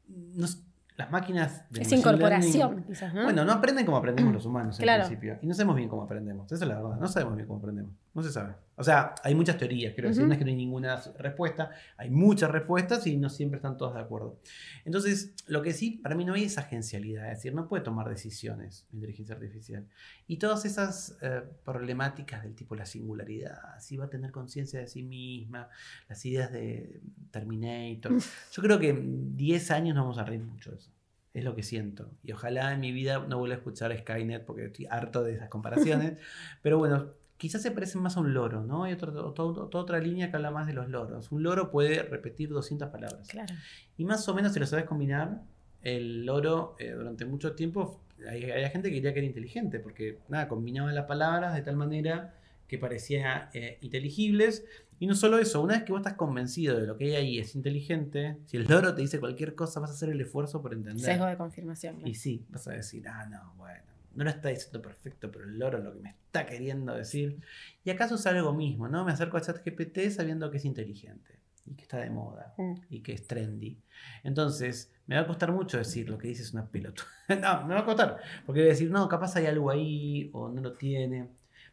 nos- las máquinas de Es incorporación, learning- quizás, ¿no? Bueno, no aprenden como aprendemos los humanos en Claro. principio. Y no sabemos bien cómo aprendemos. Esa es la verdad. No sabemos bien cómo aprendemos. No se sabe. O sea, hay muchas teorías. Quiero decir, Ujú. no es que no hay ninguna respuesta. Hay muchas respuestas y no siempre están todas de acuerdo. Entonces, lo que sí, para mí no hay esa agencialidad. Es decir, no puede tomar decisiones la inteligencia artificial. Y todas esas eh, problemáticas del tipo la singularidad, si va a tener conciencia de sí misma, las ideas de Terminator. Yo creo que en 10 años no vamos a reír mucho de eso. Es lo que siento. Y ojalá en mi vida no vuelva a escuchar Skynet porque estoy harto de esas comparaciones. [LAUGHS] Pero bueno, quizás se parecen más a un loro, ¿no? Hay otra, otra, línea que habla más de los loros. Un loro puede repetir 200 palabras. Claro. Y más o menos si lo sabes combinar, el loro eh, durante mucho tiempo, hay, hay gente que diría que era inteligente, porque nada, combinaba las palabras de tal manera que parecían eh, inteligibles. Y no solo eso, una vez que vos estás convencido de lo que hay ahí es inteligente, si el loro te dice cualquier cosa, vas a hacer el esfuerzo por entender. Sesgo de confirmación. claro. Y sí, vas a decir, ah, no, bueno, no lo está diciendo perfecto, pero el loro es lo que me está queriendo decir. Y acá sucede algo mismo, ¿no? Me acerco a ChatGPT sabiendo que es inteligente y que está de moda Mm. y que es trendy. Entonces, me va a costar mucho decir lo que dice es una pelota. [LAUGHS] no, me va a costar, porque voy a decir, no, capaz hay algo ahí o no lo tiene.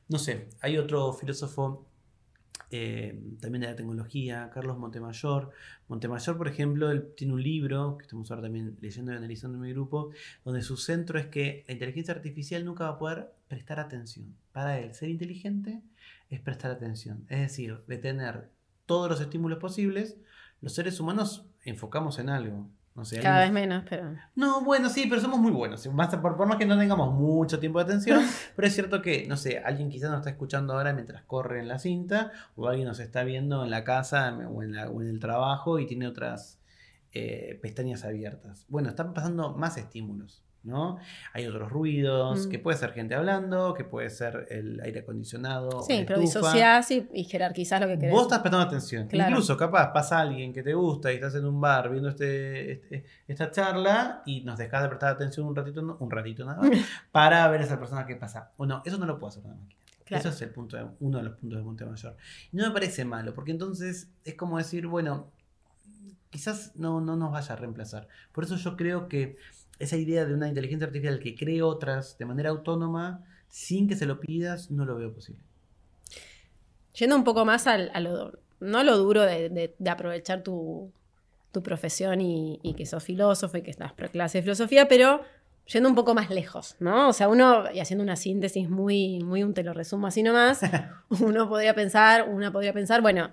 No sé, hay otro filósofo eh, también de la tecnología, Carlos Montemayor. Montemayor, por ejemplo, él tiene un libro que estamos ahora también leyendo y analizando en mi grupo, donde su centro es que la inteligencia artificial nunca va a poder prestar atención. Para él, ser inteligente es prestar atención, es decir, de tener todos los estímulos posibles. Los seres humanos enfocamos en algo. No sé, Cada vez menos, pero. no, bueno, sí, pero somos muy buenos. Más, por, por más que no tengamos mucho tiempo de atención, [LAUGHS] pero es cierto que, no sé, alguien quizás nos está escuchando ahora mientras corre en la cinta, o alguien nos está viendo en la casa o en, la- o en el trabajo y tiene otras eh, pestañas abiertas. Bueno, están pasando más estímulos, ¿no? Hay otros ruidos, Mm. que puede ser gente hablando, que puede ser el aire acondicionado. Sí, pero disociás y, y jerarquizás lo que querés. Vos estás prestando atención. Claro. Incluso, capaz, pasa alguien que te gusta y estás en un bar viendo este, este- esta charla y nos dejas de prestar atención un ratito, un ratito nada más, [LAUGHS] para ver a esa persona que pasa. O no, eso no lo puede hacer una máquina. Claro. Eso es el punto de- uno de los puntos de Montemayor. Y no me parece malo, porque entonces es como decir, bueno, quizás no, no nos vaya a reemplazar. Por eso yo creo que esa idea de una inteligencia artificial que cree otras de manera autónoma, sin que se lo pidas, no lo veo posible. Yendo un poco más al- a lo, no lo duro de, de- de aprovechar tu, tu profesión y, y que sos filósofo y que estás por clase de filosofía, pero yendo un poco más lejos, ¿no? O sea, uno, y haciendo una síntesis muy, muy un te lo resumo así nomás, [LAUGHS] uno podría pensar, una podría pensar, bueno,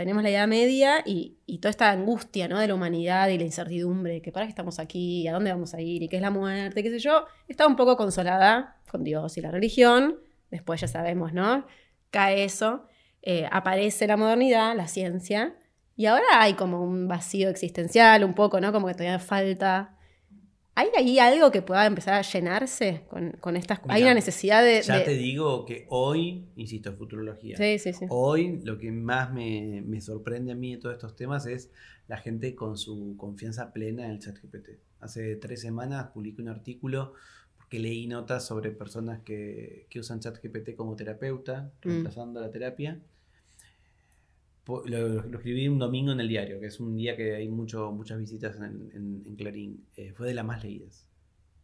tenemos la Edad Media y, toda esta angustia, ¿no? De la humanidad y la incertidumbre, que para qué estamos aquí, a dónde vamos a ir, y qué es la muerte, qué sé yo, está un poco consolada con Dios y la religión, después ya sabemos, ¿no? Cae eso, eh, aparece la modernidad, la ciencia, y ahora hay como un vacío existencial, un poco, ¿no? Como que todavía falta. ¿Hay ahí algo que pueda empezar a llenarse con, con estas... hay Mira, una necesidad de... Ya de- te digo que hoy, insisto, futurología. Sí, sí, sí. Hoy lo que más me, me sorprende a mí de todos estos temas es la gente con su confianza plena en el chat GPT. Hace tres semanas publiqué un artículo porque leí notas sobre personas que, que usan chat GPT como terapeuta, Mm. reemplazando la terapia. Lo, lo escribí un domingo en el diario, que es un día que hay mucho, muchas visitas en, en- en Clarín. Eh, fue de las más leídas.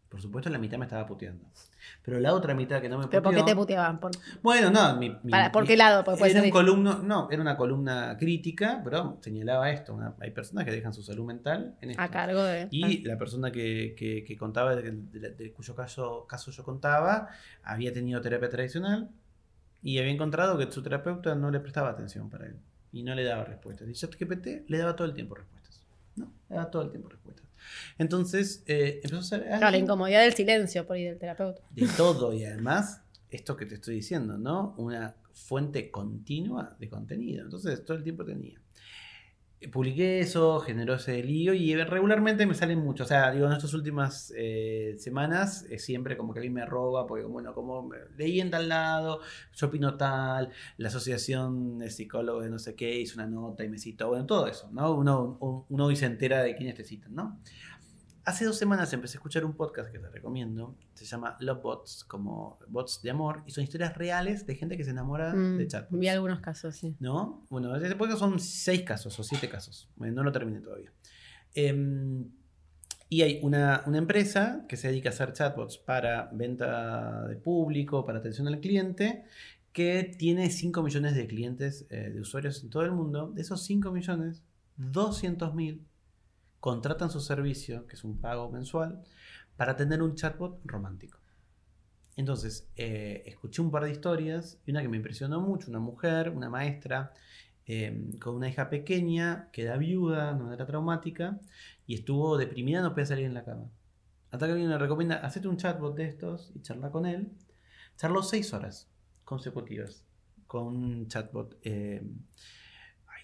Por supuesto, la mitad me estaba puteando. Pero la otra mitad que no me ¿Pero por qué te puteó- puteaban? ¿Por, Bueno, no, mi, mi- para, ¿por qué lado? Porque puede era ser un columno, no, era una columna crítica, pero señalaba esto. una- hay personas que dejan su salud mental en esto. a cargo de... Y la persona que, que- que contaba, de, de- de cuyo caso, caso yo contaba, había tenido terapia tradicional y había encontrado que su terapeuta no le prestaba atención para él y no le daba respuestas. Y ChatGPT le daba todo el tiempo respuestas. No, le daba todo el tiempo respuestas. Entonces eh, empezó a ser Claro, la incomodidad del silencio por ahí del terapeuta. de todo y además esto que te estoy diciendo, ¿no? Una fuente continua de contenido. Entonces todo el tiempo tenía. Eh, Publiqué eso, generó ese lío y regularmente me salen muchos. O sea, digo, en estas últimas eh, semanas es siempre como que alguien me arroba, porque bueno, como leí en tal lado, yo opino tal, la asociación de psicólogos de no sé qué hizo una nota y me citó, bueno, todo eso, ¿no? Uno, uno hoy se entera de quiénes te citan, ¿no? Hace dos semanas empecé a escuchar un podcast que te recomiendo. Se llama Love Bots, como bots de amor. Y son historias reales de gente que se enamora Mm, de chat. vi algunos casos, sí. ¿No? Bueno, ese podcast son seis casos o siete casos. Eh, No lo terminé todavía. Em, Y hay una, una, empresa que se dedica a hacer chatbots para venta de público, para atención al cliente, que tiene 5 millones de clientes, eh, de usuarios en todo el mundo. De esos 5 millones, 200.000 contratan su servicio, que es un pago mensual, para tener un chatbot romántico. Entonces, eh, escuché un par de historias y una que me impresionó mucho, una mujer, una maestra, eh, con una hija pequeña, queda viuda de manera traumática y estuvo deprimida, no podía salir en la cama. Hasta que alguien le recomienda, hacete un chatbot de estos y charla con él. Charló seis horas consecutivas con un chatbot. Eh,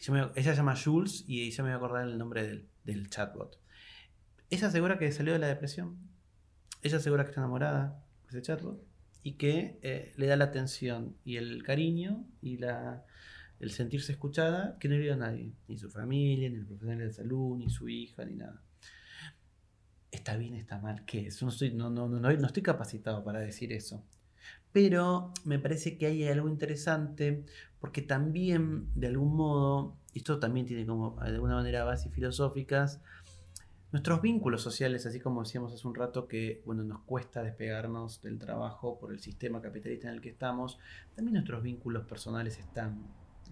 ella se llama Jules y ella me voy a acordar el nombre del, del chatbot. Ella asegura que salió de la depresión. Ella asegura que está enamorada de ese chatbot y que eh, le da la atención y el cariño y la, el sentirse escuchada que no le dio a nadie, ni su familia, ni el profesional de salud, ni su hija, ni nada. Está bien, está mal, ¿qué es? No estoy, no, no, no, no estoy capacitado para decir eso. Pero me parece que hay algo interesante porque también, de algún modo, esto también tiene como de alguna manera bases filosóficas, nuestros vínculos sociales, así como decíamos hace un rato que bueno, nos cuesta despegarnos del trabajo por el sistema capitalista en el que estamos, también nuestros vínculos personales están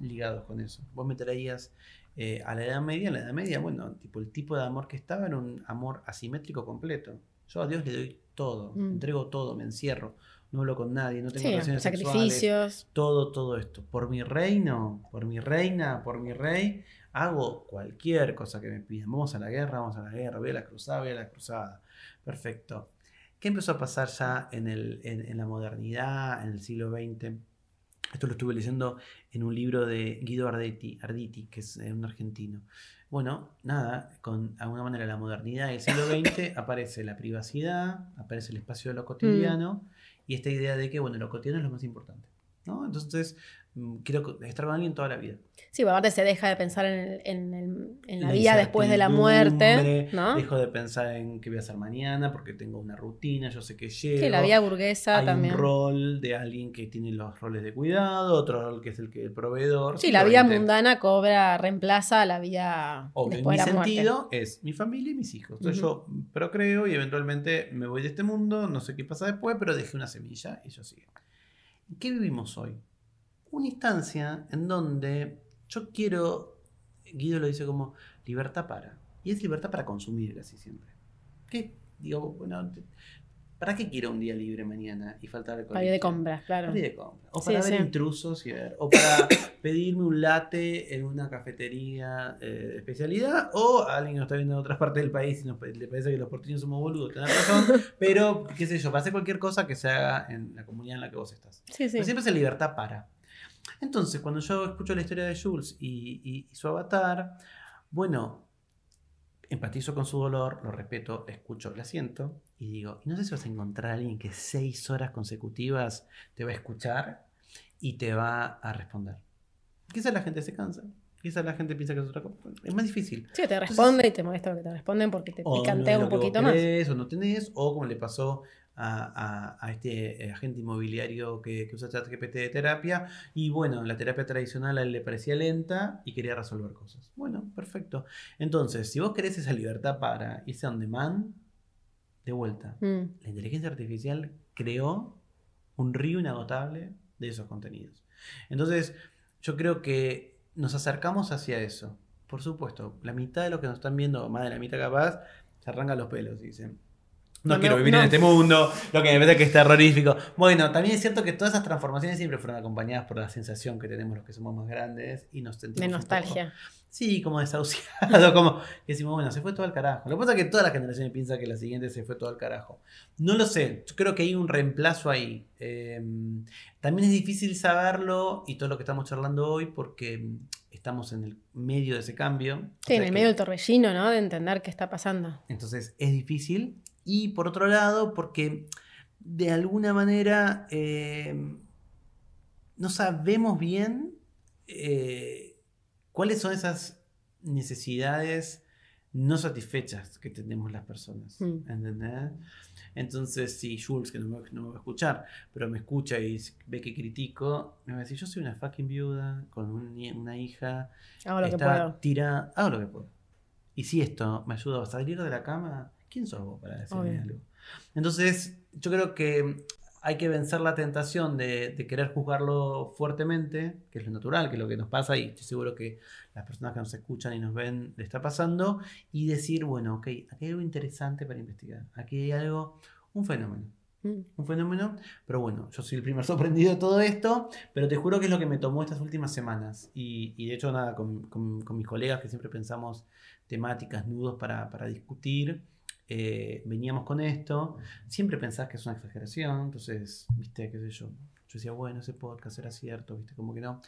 ligados con eso. Vos me traías eh, a la Edad Media, en la Edad Media, bueno, tipo el tipo de amor que estaba era un amor asimétrico completo. Yo a Dios le doy todo, mm. entrego todo, me encierro, no hablo con nadie, no tengo relaciones sacrificios. todo, todo esto. Por mi reino, por mi reina, por mi rey, hago cualquier cosa que me pidan. Vamos a la guerra, vamos a la guerra, voy a la cruzada, voy a la cruzada. Perfecto. ¿Qué empezó a pasar ya en, el, en, la modernidad, en el siglo XX? Esto lo estuve leyendo en un libro de Guido Arditi, Arditi que es un argentino. Bueno, nada, con alguna manera la modernidad del siglo XX [COUGHS] aparece la privacidad, aparece el espacio de lo cotidiano mm. Y esta idea de que, bueno, lo cotidiano es lo más importante. ¿No? Entonces, mm, quiero estar con alguien toda la vida. Sí, aparte se deja de pensar en, la, vida después de la muerte. ¿no? Dejo de pensar en qué voy a hacer mañana porque tengo una rutina, yo sé que llego. Sí, la vida burguesa Hay también. un rol de alguien que tiene los roles de cuidado, otro rol que es el que el proveedor. Sí, la vida mundana cobra, reemplaza la vida o después en mi sentido es mi familia y mis hijos. Entonces yo procreo y eventualmente me voy de este mundo, no sé qué pasa después, pero dejé una semilla y yo sigue. ¿Qué vivimos hoy? Una instancia en donde yo quiero, Guido lo dice como libertad para. Y es libertad para consumir casi siempre. ¿Qué? Digo, bueno, ¿para qué quiero un día libre mañana y faltar al Para ir de compras, claro. Para ir de compras. O para ver intrusos y ver. O para [COUGHS] pedirme un latte en una cafetería eh, de especialidad. O alguien que nos está viendo en otras partes del país y nos, le parece que los porteños somos boludos, tenés razón. [LAUGHS] pero, qué sé yo, para hacer cualquier cosa que se haga en la comunidad en la que vos estás. Sí, sí. Pero siempre es libertad para. Entonces, cuando yo escucho la historia de Jules y, su avatar, bueno, empatizo con su dolor, lo respeto, escucho, la siento y digo, no sé si vas a encontrar a alguien que seis horas consecutivas te va a escuchar y te va a responder. Quizás la gente se cansa. Quizás la gente piensa que es otra cosa. Es más difícil. Sí, te responde y te molesta lo que te responden porque te picantea un poquito más. O no tenés, o como le pasó a, este eh, agente inmobiliario que, que usa ChatGPT de terapia. Y bueno, la terapia tradicional a él le parecía lenta y quería resolver cosas. Bueno, perfecto. Entonces, si vos querés esa libertad para irse on demand, de vuelta, mm. la inteligencia artificial creó un río inagotable de esos contenidos. Entonces, yo creo que nos acercamos hacia eso. Por supuesto, la mitad de los que nos están viendo, más de la mitad capaz, se arrancan los pelos y dicen, no, quiero vivir en este mundo, lo que me parece que es terrorífico. Bueno, también es cierto que todas esas transformaciones siempre fueron acompañadas por la sensación que tenemos los que somos más grandes y nos sentimos. De nostalgia. sí, como desahuciado, [LAUGHS] como que decimos, bueno, se fue todo al carajo. Lo que pasa es que todas las generaciones piensan que la siguiente se fue todo al carajo. No lo sé, yo creo que hay un reemplazo ahí. Em, también es difícil saberlo y todo lo que estamos charlando hoy porque estamos en el medio de ese cambio. Sí, en el medio del torbellino, ¿no? De entender qué está pasando. Entonces es difícil y por otro lado, porque de alguna manera eh, no sabemos bien eh, cuáles son esas necesidades no satisfechas que tenemos las personas. Mm. ¿Entendés? Entonces, si Jules, que no me, va a escuchar, pero me escucha y ve que critico, me va a decir, yo soy una fucking viuda con una hija. Hago lo que puedo. Tira, hago lo que puedo. Y si esto me ayuda a salir de la cama, ¿quién sos vos para decirme Obvio. algo? Entonces, yo creo que hay que vencer la tentación de, de querer juzgarlo fuertemente, que es lo natural, que es lo que nos pasa, y estoy seguro que las personas que nos escuchan y nos ven le está pasando, y decir, bueno, ok, aquí hay algo interesante para investigar, aquí hay algo, un fenómeno Mm. un fenómeno. Pero bueno, yo soy el primer [LAUGHS] sorprendido de todo esto, pero te juro que es lo que me tomó estas últimas semanas. Y, y de hecho, nada, con, con- con mis colegas que siempre pensamos temáticas, nudos para, para discutir, eh, veníamos con esto. Siempre pensás que es una exageración, entonces, viste, qué sé yo. Yo decía, bueno, ese podcast era cierto, viste, como que no.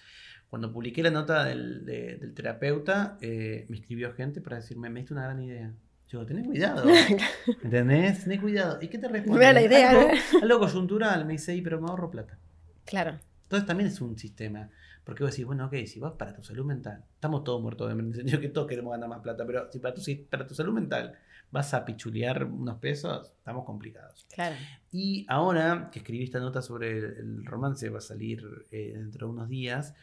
Cuando publiqué la nota del, de- del terapeuta, eh, me escribió gente para decirme, me diste una gran idea. Yo, tenés cuidado. [LAUGHS] ¿Entendés? Tenés cuidado. ¿Y qué te responde? Mira la idea, Algo, ¿no? algo coyuntural. Me dice, "Y, pero me ahorro plata. Claro. Entonces también es un sistema. Porque vos decís, bueno, ok, si vas para tu salud mental, estamos todos muertos de en el sentido que todos queremos ganar más plata, pero si para tu, si para tu salud mental vas a pichulear unos pesos, estamos complicados. Claro. Y ahora que escribí esta nota sobre el, romance, va a salir eh, dentro de unos días,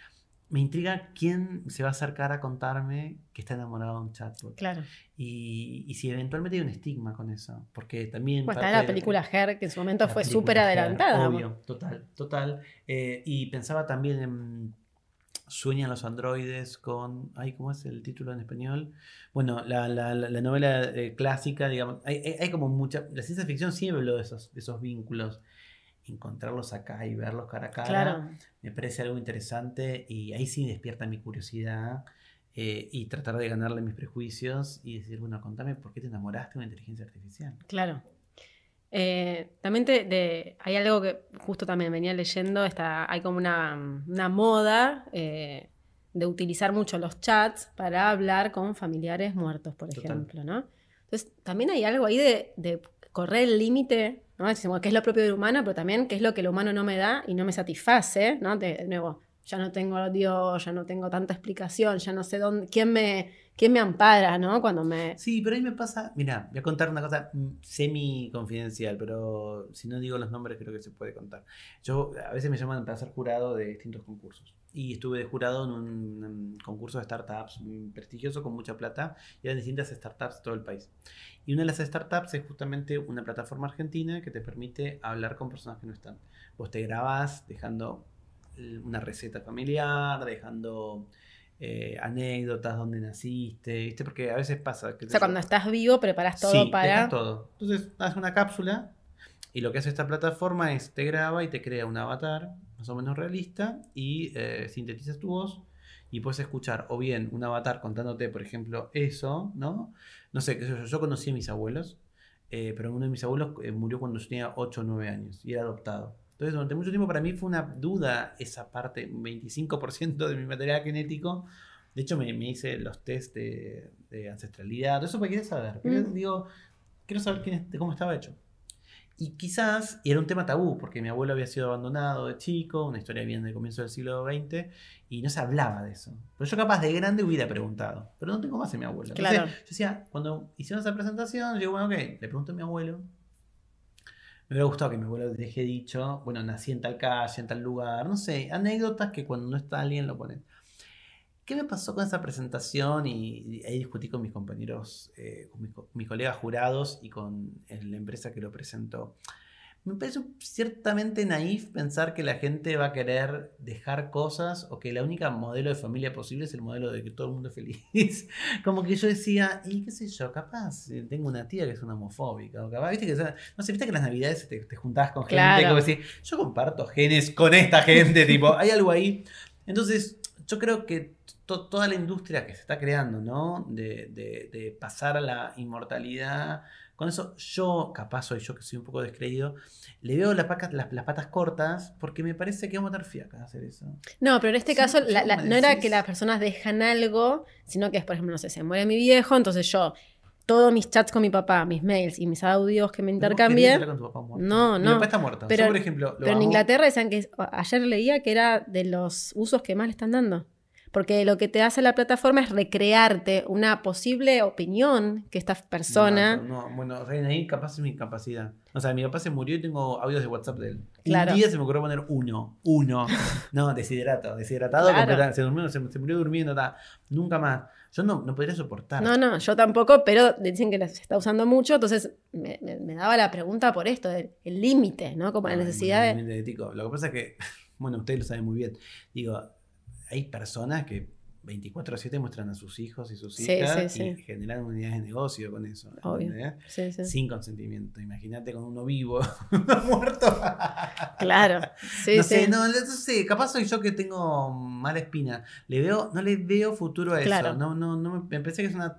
me intriga quién se va a acercar a contarme que está enamorado de un chatbot. Claro. Y, y si eventualmente hay un estigma con eso. Porque también... Parte está la de película Her, que en su momento fue súper adelantada. Obvio, total, total. Eh, y pensaba también en Sueñan los androides con. Ay, ¿cómo es el título en español? Bueno, la, la- la- la novela eh, clásica, digamos. Hay, hay- hay como mucha. La ciencia ficción siempre habló de esos, de esos vínculos. Encontrarlos acá y verlos cara a cara Claro. me parece algo interesante y ahí sí despierta mi curiosidad eh, y tratar de ganarle mis prejuicios y decir, bueno, contame por qué te enamoraste de una inteligencia artificial. Claro. Eh, también te- de- hay algo que justo también venía leyendo, está, hay como una, una moda eh, de utilizar mucho los chats para hablar con familiares muertos, por Total. ejemplo, ¿no? Entonces, también hay algo ahí de, de correr el límite, ¿no? Que es lo propio del humano, pero también que es lo que el humano no me da y no me satisface, ¿no? De, de nuevo, ya no tengo Dios, ya no tengo tanta explicación, ya no sé dónde, quién me, quién me ampara, ¿no? Cuando me... Sí, pero ahí me pasa, mira, voy a contar una cosa semi confidencial, pero si no digo los nombres creo que se puede contar. Yo a veces me llaman para ser jurado de distintos concursos y estuve de jurado en un, um, concurso de startups prestigioso con mucha plata y eran distintas startups de todo el país. Y una de las startups es justamente una plataforma argentina que te permite hablar con personas que no están. Vos te grabás dejando una receta familiar, dejando eh, anécdotas, dónde naciste, ¿viste? Porque a veces pasa que... O sea, cuando estás vivo preparas todo Sí, para... todo. Entonces, haces una cápsula y lo que hace esta plataforma es te graba y te crea un avatar más o menos realista y eh, sintetizas tu voz y puedes escuchar o bien un avatar contándote, por ejemplo, eso, ¿no? No sé yo, yo conocí a mis abuelos, eh, pero uno de mis abuelos eh, murió cuando yo tenía 8 o 9 años y era adoptado. Entonces, durante mucho tiempo para mí fue una duda esa parte, un 25% de mi material genético. De hecho, me, me hice los test de, de ancestralidad, todo eso para querer saber. Quería- Mm. Digo, quiero saber quién es- cómo estaba hecho. Y quizás, y era un tema tabú, porque mi abuelo había sido abandonado de chico, una historia bien del comienzo del siglo XX, y no se hablaba de eso. Pero yo capaz de grande hubiera preguntado, pero no tengo más a mi abuelo. Entonces, Claro. yo decía, cuando hicieron esa presentación, yo digo, bueno, ok, le pregunto a mi abuelo. Me hubiera gustado que mi abuelo deje dicho, bueno, nací en tal calle, en tal lugar, no sé, anécdotas que cuando no está alguien lo ponen. ¿Qué me pasó con esa presentación? Y, ahí discutí con mis compañeros, eh, con mis, mis colegas jurados y con la empresa que lo presentó. Me parece ciertamente naif pensar que la gente va a querer dejar cosas o que la única modelo de familia posible es el modelo de que todo el mundo es feliz. [LAUGHS] Como que yo decía, y qué sé yo, capaz, eh, tengo una tía que es una homofóbica, o capaz, viste que, no sé, viste que las navidades te, te juntabas con gente, como decir, yo comparto genes con esta gente, tipo, [LAUGHS] hay algo ahí. Entonces, yo creo que to- toda la industria que se está creando, ¿no? De, de- de pasar a la inmortalidad, con eso yo, capaz soy yo que soy un poco descreído, le veo las, pacas- las, las patas cortas porque me parece que vamos a estar fiacas a hacer eso. No, pero en este Sí, caso la- la- no era que las personas dejan algo, sino que es, por ejemplo, no sé, se muere mi viejo, entonces yo, todos mis chats con mi papá, mis mails y mis audios que me intercambié, con tu papá muerto. No, Mi no. papá está muerto. Pero- yo, por ejemplo, lo pero en. Inglaterra decían que ayer leía que era de los usos que más le están dando. Porque lo que te hace la plataforma es recrearte una posible opinión que esta persona. No, no, bueno, Reina, ahí capaz es mi incapacidad. O sea, mi papá se murió y tengo audios de WhatsApp de él. Y Claro. Un día se me ocurrió poner uno, uno. [LAUGHS] No, deshidrato, deshidratado, Claro. se, durmió, se, se murió durmiendo, ta. nunca más. Yo no, no podría soportar. No, no, yo tampoco, pero dicen que se está usando mucho, entonces me, me- me daba la pregunta por esto, del el límite, ¿no? Como la necesidad de. Lo que pasa es que, [LAUGHS] bueno, ustedes lo saben muy bien. Digo, hay personas que 24-7 muestran a sus hijos y sus Sí, hijas sí, y sí. generan unidades de negocio con eso. Obvio. Sin consentimiento. Imagínate con uno vivo, [LAUGHS] uno muerto. Claro, no sé, no, no sé, capaz soy yo que tengo mala espina. Le veo, no le veo futuro a eso. No, no, no me, me parece que es una.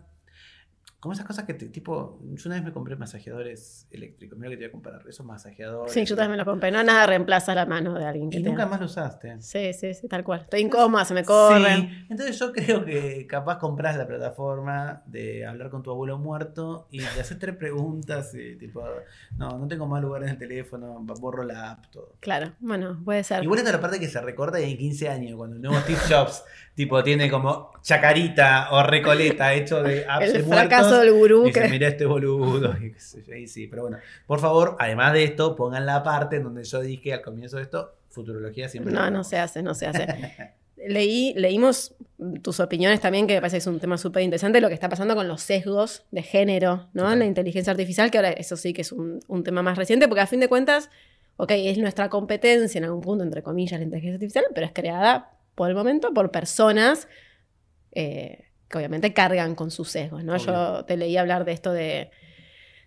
Como esas cosas que te, tipo, yo una vez me compré masajeadores eléctricos. Mira que te voy a comprar esos masajeadores. Sí, yo también me lo compré. No, nada reemplaza la mano de alguien que Y te- nunca más lo usaste. Sí, sí, sí, tal cual. Estoy incómoda, se me corre. Sí, entonces yo creo que capaz compras la plataforma de hablar con tu abuelo muerto y de hacer tres preguntas y tipo, no, no tengo más lugar en el teléfono, borro la app, todo. Claro, bueno, puede ser. Igual esta es la parte que se recorta y en 15 años, cuando el nuevo Steve Jobs tipo tiene como chacarita o recoleta hecho de [LAUGHS] apps de el muertos, del gurú Dice, que. mira este boludo. [LAUGHS] y y sí, pero bueno, por favor, además de esto, pongan la parte en donde yo dije al comienzo de esto, futurología siempre. No, no se hace, no se hace. [LAUGHS] Leí, leímos tus opiniones también, que me parece que es un tema súper interesante, lo que está pasando con los sesgos de género, ¿no? Total. La inteligencia artificial, que ahora eso sí que es un, un tema más reciente, porque a fin de cuentas, ok, es nuestra competencia en algún punto, entre comillas, la inteligencia artificial, pero es creada por el momento por personas eh, que obviamente cargan con sus sesgos, ¿no? Yo te leí hablar de esto de,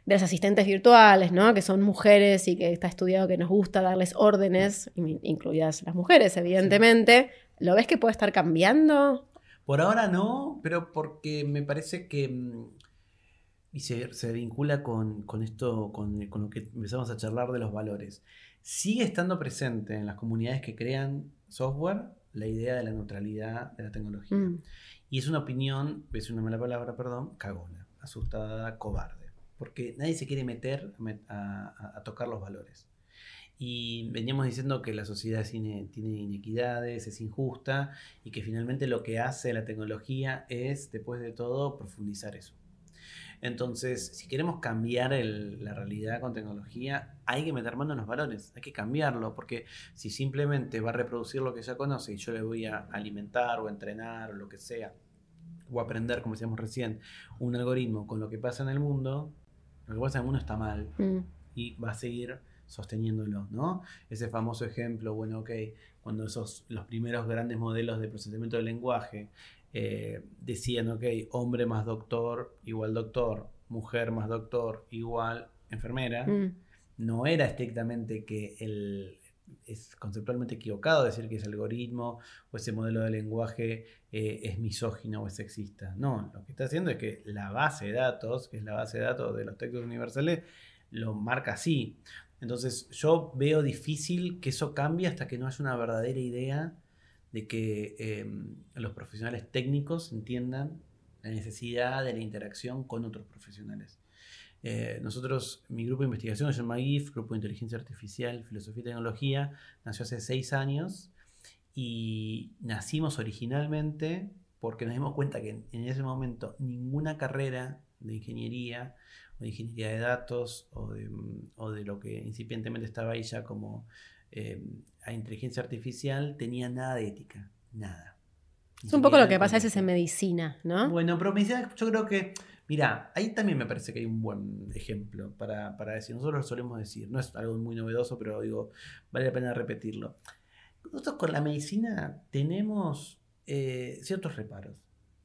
de las asistentes virtuales, ¿no? Que son mujeres y que está estudiado que nos gusta darles órdenes, in- incluidas las mujeres, evidentemente. ¿Lo ves que puede estar cambiando? Por ahora no, pero porque me parece que. Y se, se vincula con, con esto, con, con lo que empezamos a charlar de los valores. Sigue estando presente en las comunidades que crean software la idea de la neutralidad de la tecnología. Mm, Y es una opinión, es una mala palabra, perdón, cagona, asustada, cobarde. Porque nadie se quiere meter a met- a, a- a tocar los valores. Y veníamos diciendo que la sociedad tiene, tiene inequidades, es injusta y que finalmente lo que hace la tecnología es, después de todo, profundizar eso. Entonces, si queremos cambiar el- la realidad con tecnología, hay que meter mano en los valores, hay que cambiarlo, porque si simplemente va a reproducir lo que ya conoce y yo le voy a alimentar o entrenar o lo que sea, o aprender, como decíamos recién, un algoritmo con lo que pasa en el mundo, lo que pasa en el mundo está mal mm, y va a seguir sosteniéndolo, ¿no? Ese famoso ejemplo, bueno, ok, cuando esos, los primeros grandes modelos de procesamiento del lenguaje eh, decían, ok, hombre más doctor igual doctor, mujer más doctor igual enfermera, mm. no era estrictamente que el, es conceptualmente equivocado decir que ese algoritmo o ese modelo de lenguaje eh, es misógino o es sexista. No, lo que está haciendo es que la base de datos, que es la base de datos de los textos universales, lo marca así. Entonces yo veo difícil que eso cambie hasta que no haya una verdadera idea de que eh, los profesionales técnicos entiendan la necesidad de la interacción con otros profesionales. Eh, nosotros, mi grupo de investigación se llama GIF, Grupo de Inteligencia Artificial, Filosofía y Tecnología, nació hace seis años y nacimos originalmente porque nos dimos cuenta que en, ese momento ninguna carrera de ingeniería o de ingeniería de datos o de, o de lo que incipientemente estaba ahí ya como eh, a inteligencia artificial tenía nada de ética, nada. Es un poco lo que pasa a veces en medicina, ¿no? Bueno, pero medicina yo creo que, mira, ahí también me parece que hay un buen ejemplo para, para decir. Nosotros lo solemos decir, no es algo muy novedoso, pero digo, vale la pena repetirlo. Nosotros con la medicina tenemos eh, ciertos reparos.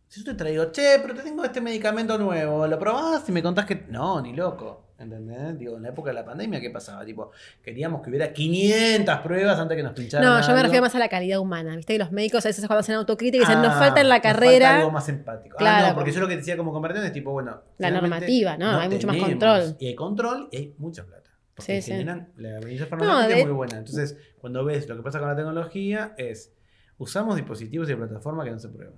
Si yo te traigo, che, pero te tengo este medicamento nuevo, ¿lo probás y me contás que... No, ni loco. ¿Entendés? Digo, en la época de la pandemia, ¿qué pasaba? Tipo, queríamos que hubiera 500 pruebas antes que nos pincharan. No, yo me refiero más a la calidad humana. Viste que los médicos a veces cuando hacen autocrítica dicen, nos Ah, falta en la nos falta carrera. algo más empático. Ah, Claro, no, porque yo lo que decía como comparación es tipo, bueno. La normativa, ¿no? Hay mucho más control. Y hay control y hay mucha plata. Porque Sí, sí. generan, la medicina farmacéutica de- es muy buena. Entonces, cuando ves lo que pasa con la tecnología, es usamos dispositivos y plataformas que no se prueban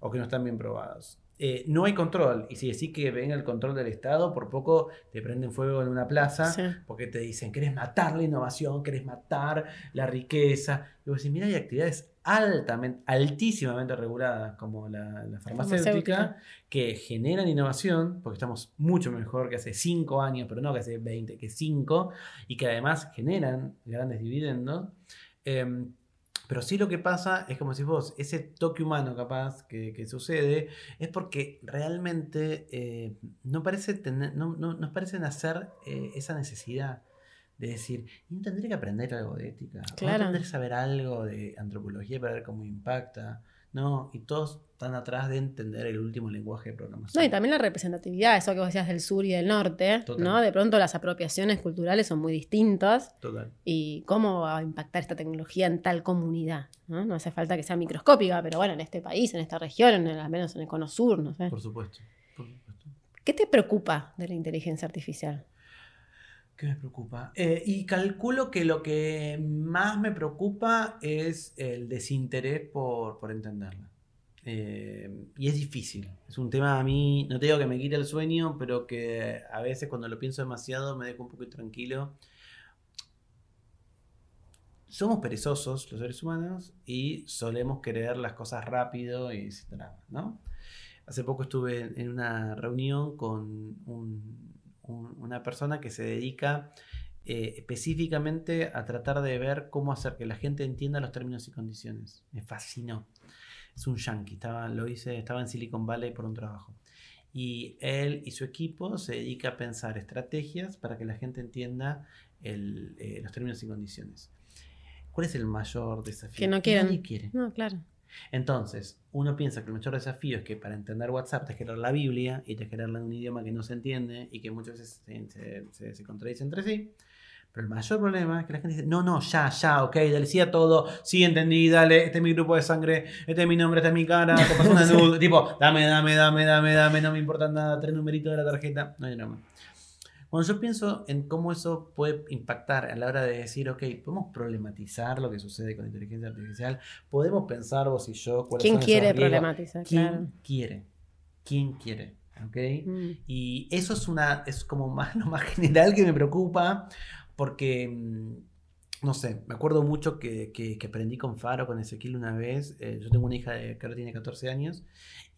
o que no están bien probados. Eh, no hay control. Y si decís que venga el control del Estado, por poco te prenden fuego en una plaza Sí. porque te dicen, querés matar la innovación, querés matar la riqueza. Y vos decís, mira, hay actividades altamente, altísimamente reguladas como la, la farmacéutica, Farmacéutica. que generan innovación, porque estamos mucho mejor que hace 5 años, pero no que hace 20, que 5, y que además generan grandes dividendos. Em, pero sí lo que pasa es como si vos, ese toque humano capaz que, que sucede, es porque realmente eh, no, parece tener, no, no, nos parece nacer eh, esa necesidad de decir, "Y no tendré que aprender algo de ética, Claro. tendré que saber algo de antropología para ver cómo impacta. No, y todos están atrás de entender el último lenguaje de programación. No, y también la representatividad, eso que vos decías del sur y del norte, Total. ¿no? De pronto las apropiaciones culturales son muy distintas Total. y cómo va a impactar esta tecnología en tal comunidad, ¿no? No hace falta que sea microscópica, pero bueno, en este país, en esta región, en el- al menos en el cono sur, no sé. Por supuesto. por supuesto. ¿Qué te preocupa de la inteligencia artificial? ¿Qué me preocupa? Eh, y calculo que lo que más me preocupa es el desinterés por, por entenderla. Eh, y es difícil. Es un tema a mí, no te digo que me quite el sueño, pero que a veces cuando lo pienso demasiado me dejo un poco intranquilo. Somos perezosos los seres humanos y solemos querer las cosas rápido y drama, ¿no? Hace poco estuve en una reunión con un- un- una persona que se dedica eh, específicamente a tratar de ver cómo hacer que la gente entienda los términos y condiciones. Me fascinó. Es un yankee, estaba, lo hice, estaba en Silicon Valley por un trabajo. Y él y su equipo se dedica a pensar estrategias para que la gente entienda el, eh, los términos y condiciones. ¿Cuál es el mayor desafío? Que no quieren. Nadie quiere. No, claro. Entonces, uno piensa que el mayor desafío es que para entender WhatsApp que leer la Biblia y que leerla en un idioma que no se entiende y que muchas veces se, se, se- se contradice entre sí. Pero el mayor problema es que la gente dice, no, no, ya, ya, ok, dale sí a todo, sí entendí, dale, este es mi grupo de sangre, este es mi nombre, esta es mi cara, [LAUGHS] te pasó una nude, tipo, dame, dame, dame, dame, dame, no me importa nada, tres numeritos de la tarjeta, no hay drama. Cuando yo pienso en cómo eso puede impactar a la hora de decir, ok, podemos problematizar lo que sucede con la inteligencia artificial, podemos pensar vos y yo ¿Quién son quiere problematizar? ¿Quién Claro. quiere? ¿Quién quiere? ¿Ok? Mm. Y eso es una es como más [LAUGHS] lo más general que me preocupa porque mm, no sé, me acuerdo mucho que, que- que aprendí con Faro, con Ezequiel una vez. eh, yo tengo una hija de- que ahora tiene 14 años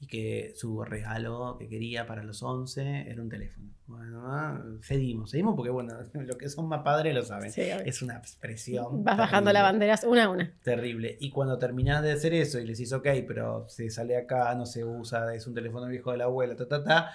y que su regalo que quería para los 11 era un teléfono. Bueno, ah, cedimos, cedimos porque bueno, [LAUGHS] lo que son más padres lo saben. Sí. Es una expresión. Vas bajando terrible. las banderas una a una. Terrible. Y cuando terminás de hacer eso y les dices, ok, pero se sale acá, no se usa, es un teléfono viejo de la abuela, ta, ta, ta.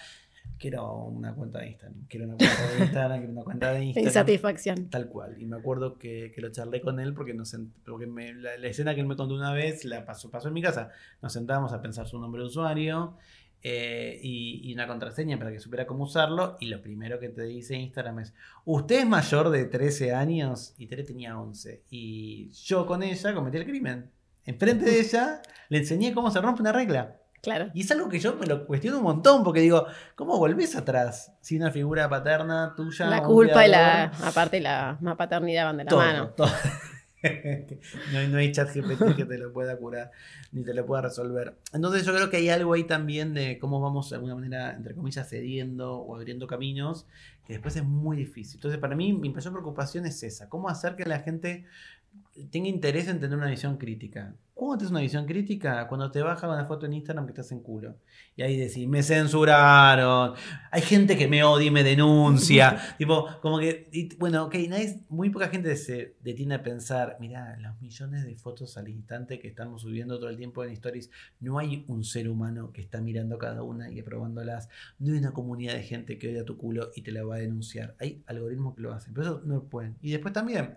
Quiero una cuenta de Instagram. Quiero una cuenta de Instagram, quiero una cuenta de [LAUGHS] Instagram. Insatisfacción. Tal cual. Y me acuerdo que, que lo charlé con él porque, nos, sent- porque me- la, la escena que él me contó una vez la pasó, pasó en mi casa. Nos sentábamos a pensar su nombre de usuario eh, y, y una contraseña para que supiera cómo usarlo. Y lo primero que te dice Instagram es: Usted es mayor de 13 años y Tere tenía 11. Y yo con ella cometí el crimen. Enfrente de ella le enseñé cómo se rompe una regla. Claro. Y es algo que yo me lo cuestiono un montón porque digo, ¿cómo volvés atrás si una figura paterna tuya? La culpa y la, aparte la, la paternidad van de la todo, mano. todo. [LAUGHS] no, hay, no hay chat GPT que te lo pueda curar ni te lo pueda resolver. Entonces yo creo que hay algo ahí también de cómo vamos de alguna manera, entre comillas, cediendo o abriendo caminos, que después es muy difícil. Entonces para mí mi mayor preocupación es esa, cómo hacer que la gente tenga interés en tener una visión crítica. ¿Cómo tienes una visión crítica? Cuando te baja una foto en Instagram que estás en culo. Y ahí decís, me censuraron. Hay gente que me odia y me denuncia. [LAUGHS] tipo, como que, y, bueno, ok, nadie, muy poca gente se detiene a pensar, mira, los millones de fotos al instante que estamos subiendo todo el tiempo en stories, no hay un ser humano que está mirando cada una y aprobándolas. No hay una comunidad de gente que odia tu culo y te la va a denunciar. Hay algoritmos que lo hacen, pero eso no pueden. Y después también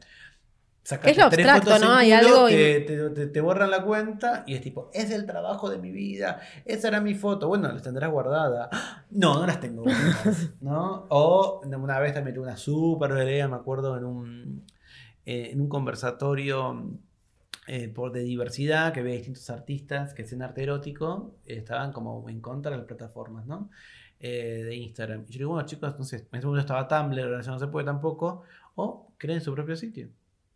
sacaste Es lo tres abstracto, fotos en ¿no? Hay algo te, te- te- te borran la cuenta y es tipo, es el trabajo de mi vida, esa era mi foto. Bueno, las tendrás guardada. [GASPS] No, no las tengo guardadas, [LAUGHS] ¿no? O una vez te metí una súper pelea, me acuerdo, en un, eh, en un conversatorio eh, por de diversidad, que había distintos artistas que hacían arte erótico, eh, estaban como en contra de las plataformas, ¿no? Eh, de Instagram. Y yo digo, bueno, chicos, sé, en ese momento estaba Tumblr, ahora ya no se puede tampoco, o creen su propio sitio.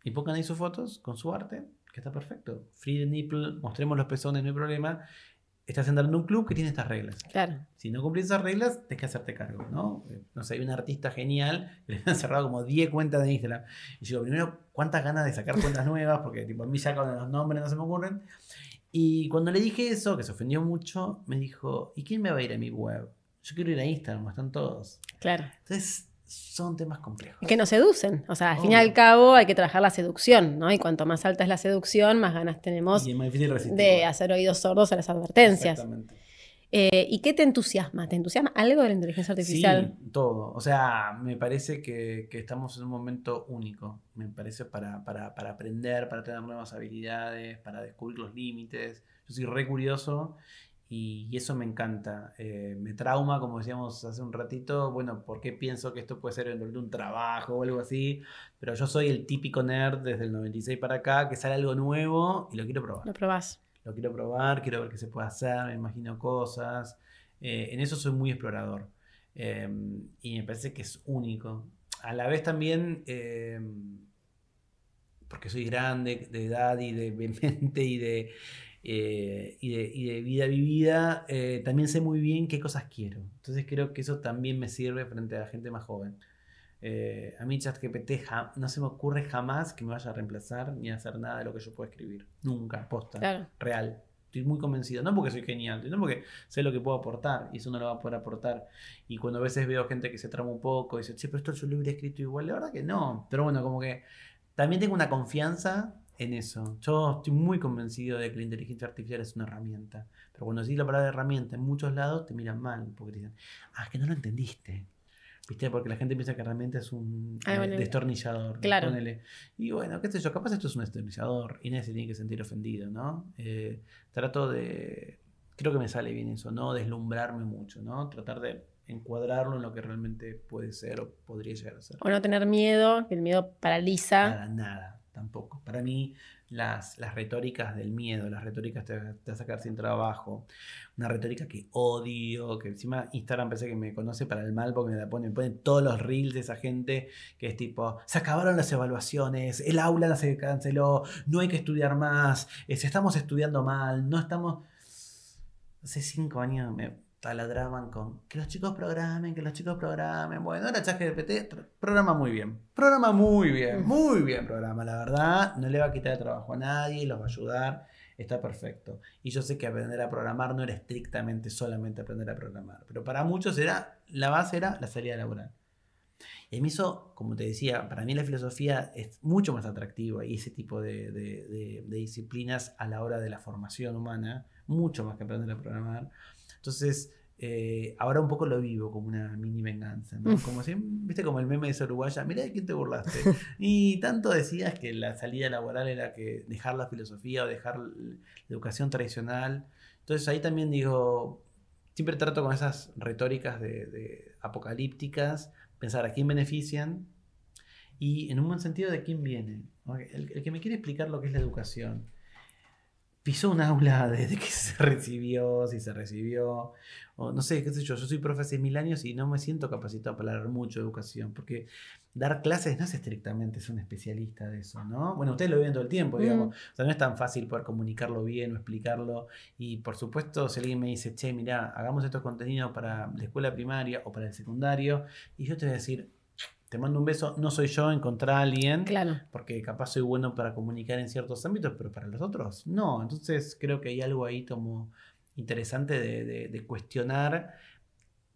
Y pongan ahí sus fotos con su arte, que está perfecto. Free the nipple, mostremos los pezones, no hay problema. estás entrando en un club que tiene estas reglas. Claro. Si no cumplís esas reglas, tenés que hacerte cargo, ¿no? Eh, No sé, hay un artista genial que le [LAUGHS] han cerrado como 10 cuentas de Instagram. Y yo digo, primero, ¿cuántas ganas de sacar cuentas [LAUGHS] nuevas? Porque tipo, a mí ya con los nombres no se me ocurren. Y cuando le dije eso, que se ofendió mucho, me dijo, ¿y quién me va a ir a mi web? Yo quiero ir a Instagram, están todos. Claro. Entonces, son temas complejos. Que nos seducen. O sea, al fin y al cabo hay que trabajar la seducción, ¿no? Y cuanto más alta es la seducción, más ganas tenemos más de hacer oídos sordos a las advertencias. Exactamente. Eh, ¿Y qué te entusiasma? ¿Te entusiasma algo de la inteligencia artificial? Sí, todo. O sea, me parece que, que estamos en un momento único. Me parece para, para, para aprender, para tener nuevas habilidades, para descubrir los límites. Yo soy re curioso y, y eso me encanta. Eh, me trauma, como decíamos hace un ratito, bueno, porque pienso que esto puede ser en un trabajo o algo así. Pero yo soy el típico nerd desde el 96 para acá que sale algo nuevo y lo quiero probar Lo probás. lo quiero probar, quiero ver qué se puede hacer, me imagino cosas. Eh, en eso soy muy explorador. Eh, y me parece que es único. A la vez también, eh, porque soy grande de edad y de [LAUGHS] mente y de, eh, y de, y de vida vivida, eh, también sé muy bien qué cosas quiero. Entonces creo que eso también me sirve frente a la gente más joven. Eh, a mí ChatGPT no se me ocurre jamás que me vaya a reemplazar ni a hacer nada de lo que yo puedo escribir. Nunca, posta Claro. real. Estoy muy convencido, no porque soy genial, sino porque sé lo que puedo aportar y eso no lo va a poder aportar. Y cuando a veces veo gente que se trama un poco y dice, che, pero esto yo lo hubiera escrito igual, la verdad que no. Pero bueno, como que también tengo una confianza en eso. Yo estoy muy convencido de que la inteligencia artificial es una herramienta. Pero cuando decís la palabra herramienta en muchos lados te miran mal porque te dicen, ah, es que no lo entendiste. ¿Viste? Porque la gente piensa que herramienta es un Ah, eh, bueno, destornillador. claro. ponele. Y bueno, qué sé yo, capaz esto es un destornillador y nadie se tiene que sentir ofendido, ¿no? Eh, trato de, creo que me sale bien eso, no deslumbrarme mucho, ¿no? Tratar de encuadrarlo en lo que realmente puede ser o podría llegar a ser. O no tener miedo, que el miedo paraliza. Nada, nada, tampoco. Para mí, las, las retóricas del miedo, las retóricas te, te va a sacar sin trabajo, una retórica que odio, que encima Instagram parece que me conoce para el mal porque me la pone, me pone todos los reels de esa gente que es tipo, se acabaron las evaluaciones, el aula se canceló, no hay que estudiar más, eh, estamos estudiando mal, no estamos... Hace cinco años me taladraban con que los chicos programen, que los chicos programen. Bueno, ahora ChatGPT programa muy bien. Programa muy bien, muy bien programa, la verdad. No le va a quitar el trabajo a nadie, los va a ayudar. Está perfecto. Y yo sé que aprender a programar no era estrictamente solamente aprender a programar. Pero para muchos era, la base era la salida laboral. Y mí eso, como te decía, para mí la filosofía es mucho más atractiva y ese tipo de, de- de- de disciplinas a la hora de la formación humana, mucho más que aprender a programar. Entonces, eh, ahora un poco lo vivo como una mini venganza, ¿no? Como si, viste, como el meme de esa uruguaya, mirá de quién te burlaste. [LAUGHS] Y tanto decías que la salida laboral era que dejar la filosofía o dejar la educación tradicional. Entonces ahí también digo, siempre trato con esas retóricas de, de apocalípticas, pensar a quién benefician y en un buen sentido de quién viene. El, el que me quiere explicar lo que es la educación pisó un aula [LAUGHS] desde que se recibió, si se recibió, o no sé, qué sé yo, yo soy profe hace mil años y no me siento capacitado para hablar mucho de educación, porque dar clases no es estrictamente ser un especialista de eso, ¿no? Bueno, ustedes lo ven todo el tiempo, digamos, o sea, no es tan fácil poder comunicarlo bien o explicarlo, y por supuesto, si alguien me dice, che, mira, hagamos estos contenidos para la escuela primaria o para el secundario, y yo te voy a decir, te mando un beso, no soy yo, encontrar a alguien, Claro. porque capaz soy bueno para comunicar en ciertos ámbitos, pero para los otros no. Entonces creo que hay algo ahí como interesante de, de- de cuestionar.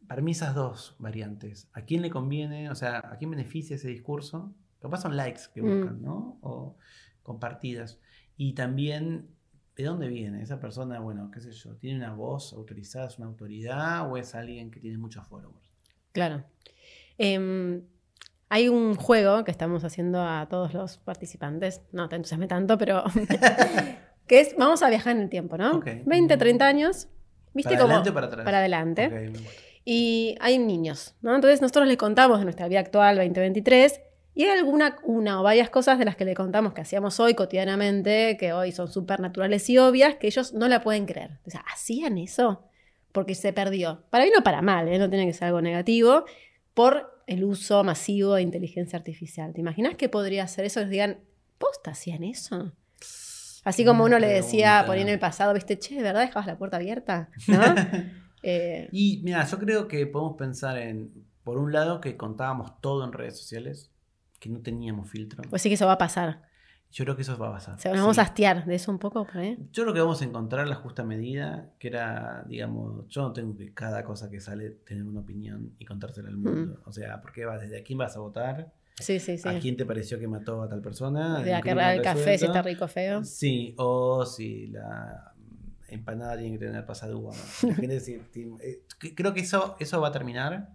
Para mí esas dos variantes. ¿A quién le conviene? O sea, ¿a quién beneficia ese discurso? Capaz son likes que Mm. buscan, ¿no? O compartidas. Y también, ¿de dónde viene? Esa persona, bueno, qué sé yo, ¿tiene una voz autorizada, es una autoridad o es alguien que tiene muchos followers? Claro. Em, hay un juego que estamos haciendo a todos los participantes, no te entusiasme tanto, pero [LAUGHS] que es, vamos a viajar en el tiempo, ¿no? Ok. 20, 30 años, ¿viste ¿Para cómo? adelante o para atrás? Para adelante. Y hay niños, ¿no? Entonces nosotros les contamos de nuestra vida actual 2023 y hay alguna, una o varias cosas de las que le contamos que hacíamos hoy cotidianamente, que hoy son súper naturales y obvias, que ellos no la pueden creer. O sea, ¿hacían eso? Porque se perdió. Para bien o para mal, ¿eh? no tiene que ser algo negativo, por el uso masivo de inteligencia artificial. ¿Te imaginas que podría ser eso? Les digan, ¿posta hacían eso? Así como uno le decía por ahí en el pasado, viste, che, ¿de verdad dejabas la puerta abierta? ¿No? [LAUGHS] Eh, Y mira, yo creo que podemos pensar en, por un lado, que contábamos todo en redes sociales, que no teníamos filtro. pues sí que eso va a pasar. Yo creo que eso va a pasar. O sea, nos vamos sí. a hastiar de eso un poco, por ahí. Yo creo que vamos a encontrar la justa medida, que era, digamos, yo no tengo que cada cosa que sale tener una opinión y contársela al mundo. O sea, porque va desde a quién vas a votar, Sí, sí, sí. a quién te pareció que mató a tal persona. De el a crimen cargar el café si está rico feo. Sí, o si la empanada tiene que tener pasadúa. ¿no? [LAUGHS] Eh, creo que eso, eso va a terminar.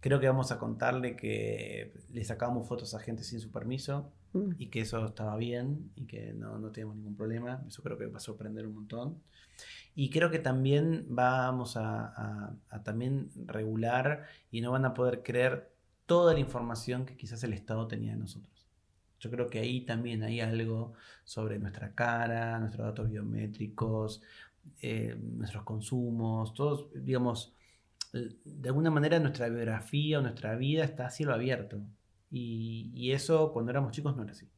Creo que vamos a contarle que le sacamos fotos a gente sin su permiso Mm. y que eso estaba bien y que no, no tenemos ningún problema. Eso creo que va a sorprender un montón. Y creo que también vamos a, a- a también regular y no van a poder creer toda la información que quizás el Estado tenía de nosotros. Yo creo que ahí también hay algo sobre nuestra cara, nuestros datos biométricos, eh, nuestros consumos, todos, digamos, de alguna manera nuestra biografía o nuestra vida está a cielo abierto. Y, y eso cuando éramos chicos no era así.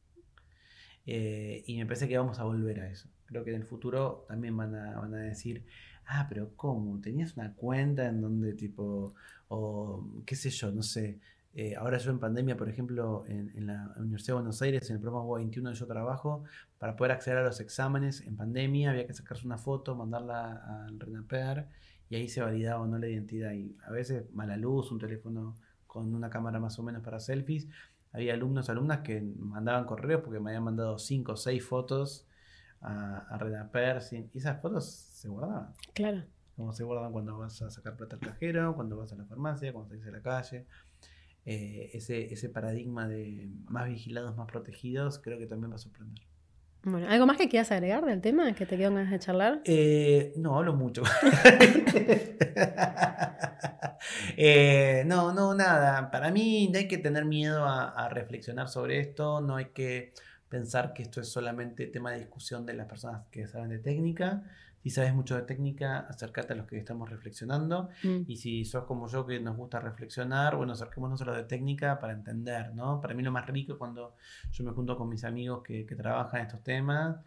Eh, y me parece que vamos a volver a eso. Creo que en el futuro también van a, van a decir, ah, pero ¿cómo? ¿Tenías una cuenta en donde tipo, o qué sé yo, no sé, eh, ahora yo en pandemia, por ejemplo, en, en la Universidad de Buenos Aires, en el programa UBA 21 donde yo trabajo, para poder acceder a los exámenes en pandemia había que sacarse una foto, mandarla al RENAPER y ahí se validaba o no la identidad. Y a veces mala luz, un teléfono con una cámara más o menos para selfies. Había alumnos, alumnas que mandaban correos porque me habían mandado 5 o 6 fotos a, a RENAPER y esas fotos se guardaban. Claro. Como se guardan cuando vas a sacar plata al cajero, cuando vas a la farmacia, cuando salís a la calle. Eh, ese, ese paradigma de más vigilados, más protegidos, creo que también va a sorprender. Bueno, ¿algo más que quieras agregar del tema? ¿Que te quedan ganas de charlar? Eh, no, hablo mucho. [LAUGHS] Eh, no, no, nada. Para mí no hay que tener miedo a, a reflexionar sobre esto, no hay que pensar que esto es solamente tema de discusión de las personas que saben de técnica. Si sabes mucho de técnica, acércate a los que estamos reflexionando. Mm. Y si sos como yo que nos gusta reflexionar, bueno, acerquémonos a lo de técnica para entender, ¿no? Para mí lo más rico es cuando yo me junto con mis amigos que, que trabajan estos temas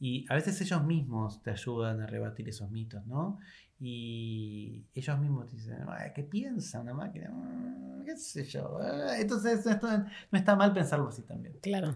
y a veces ellos mismos te ayudan a rebatir esos mitos, ¿no? Y ellos mismos te dicen, "Ay, ¿qué piensa una máquina? Mm, ¿Qué sé yo? Eh, Entonces esto no está mal pensarlo así también. Claro.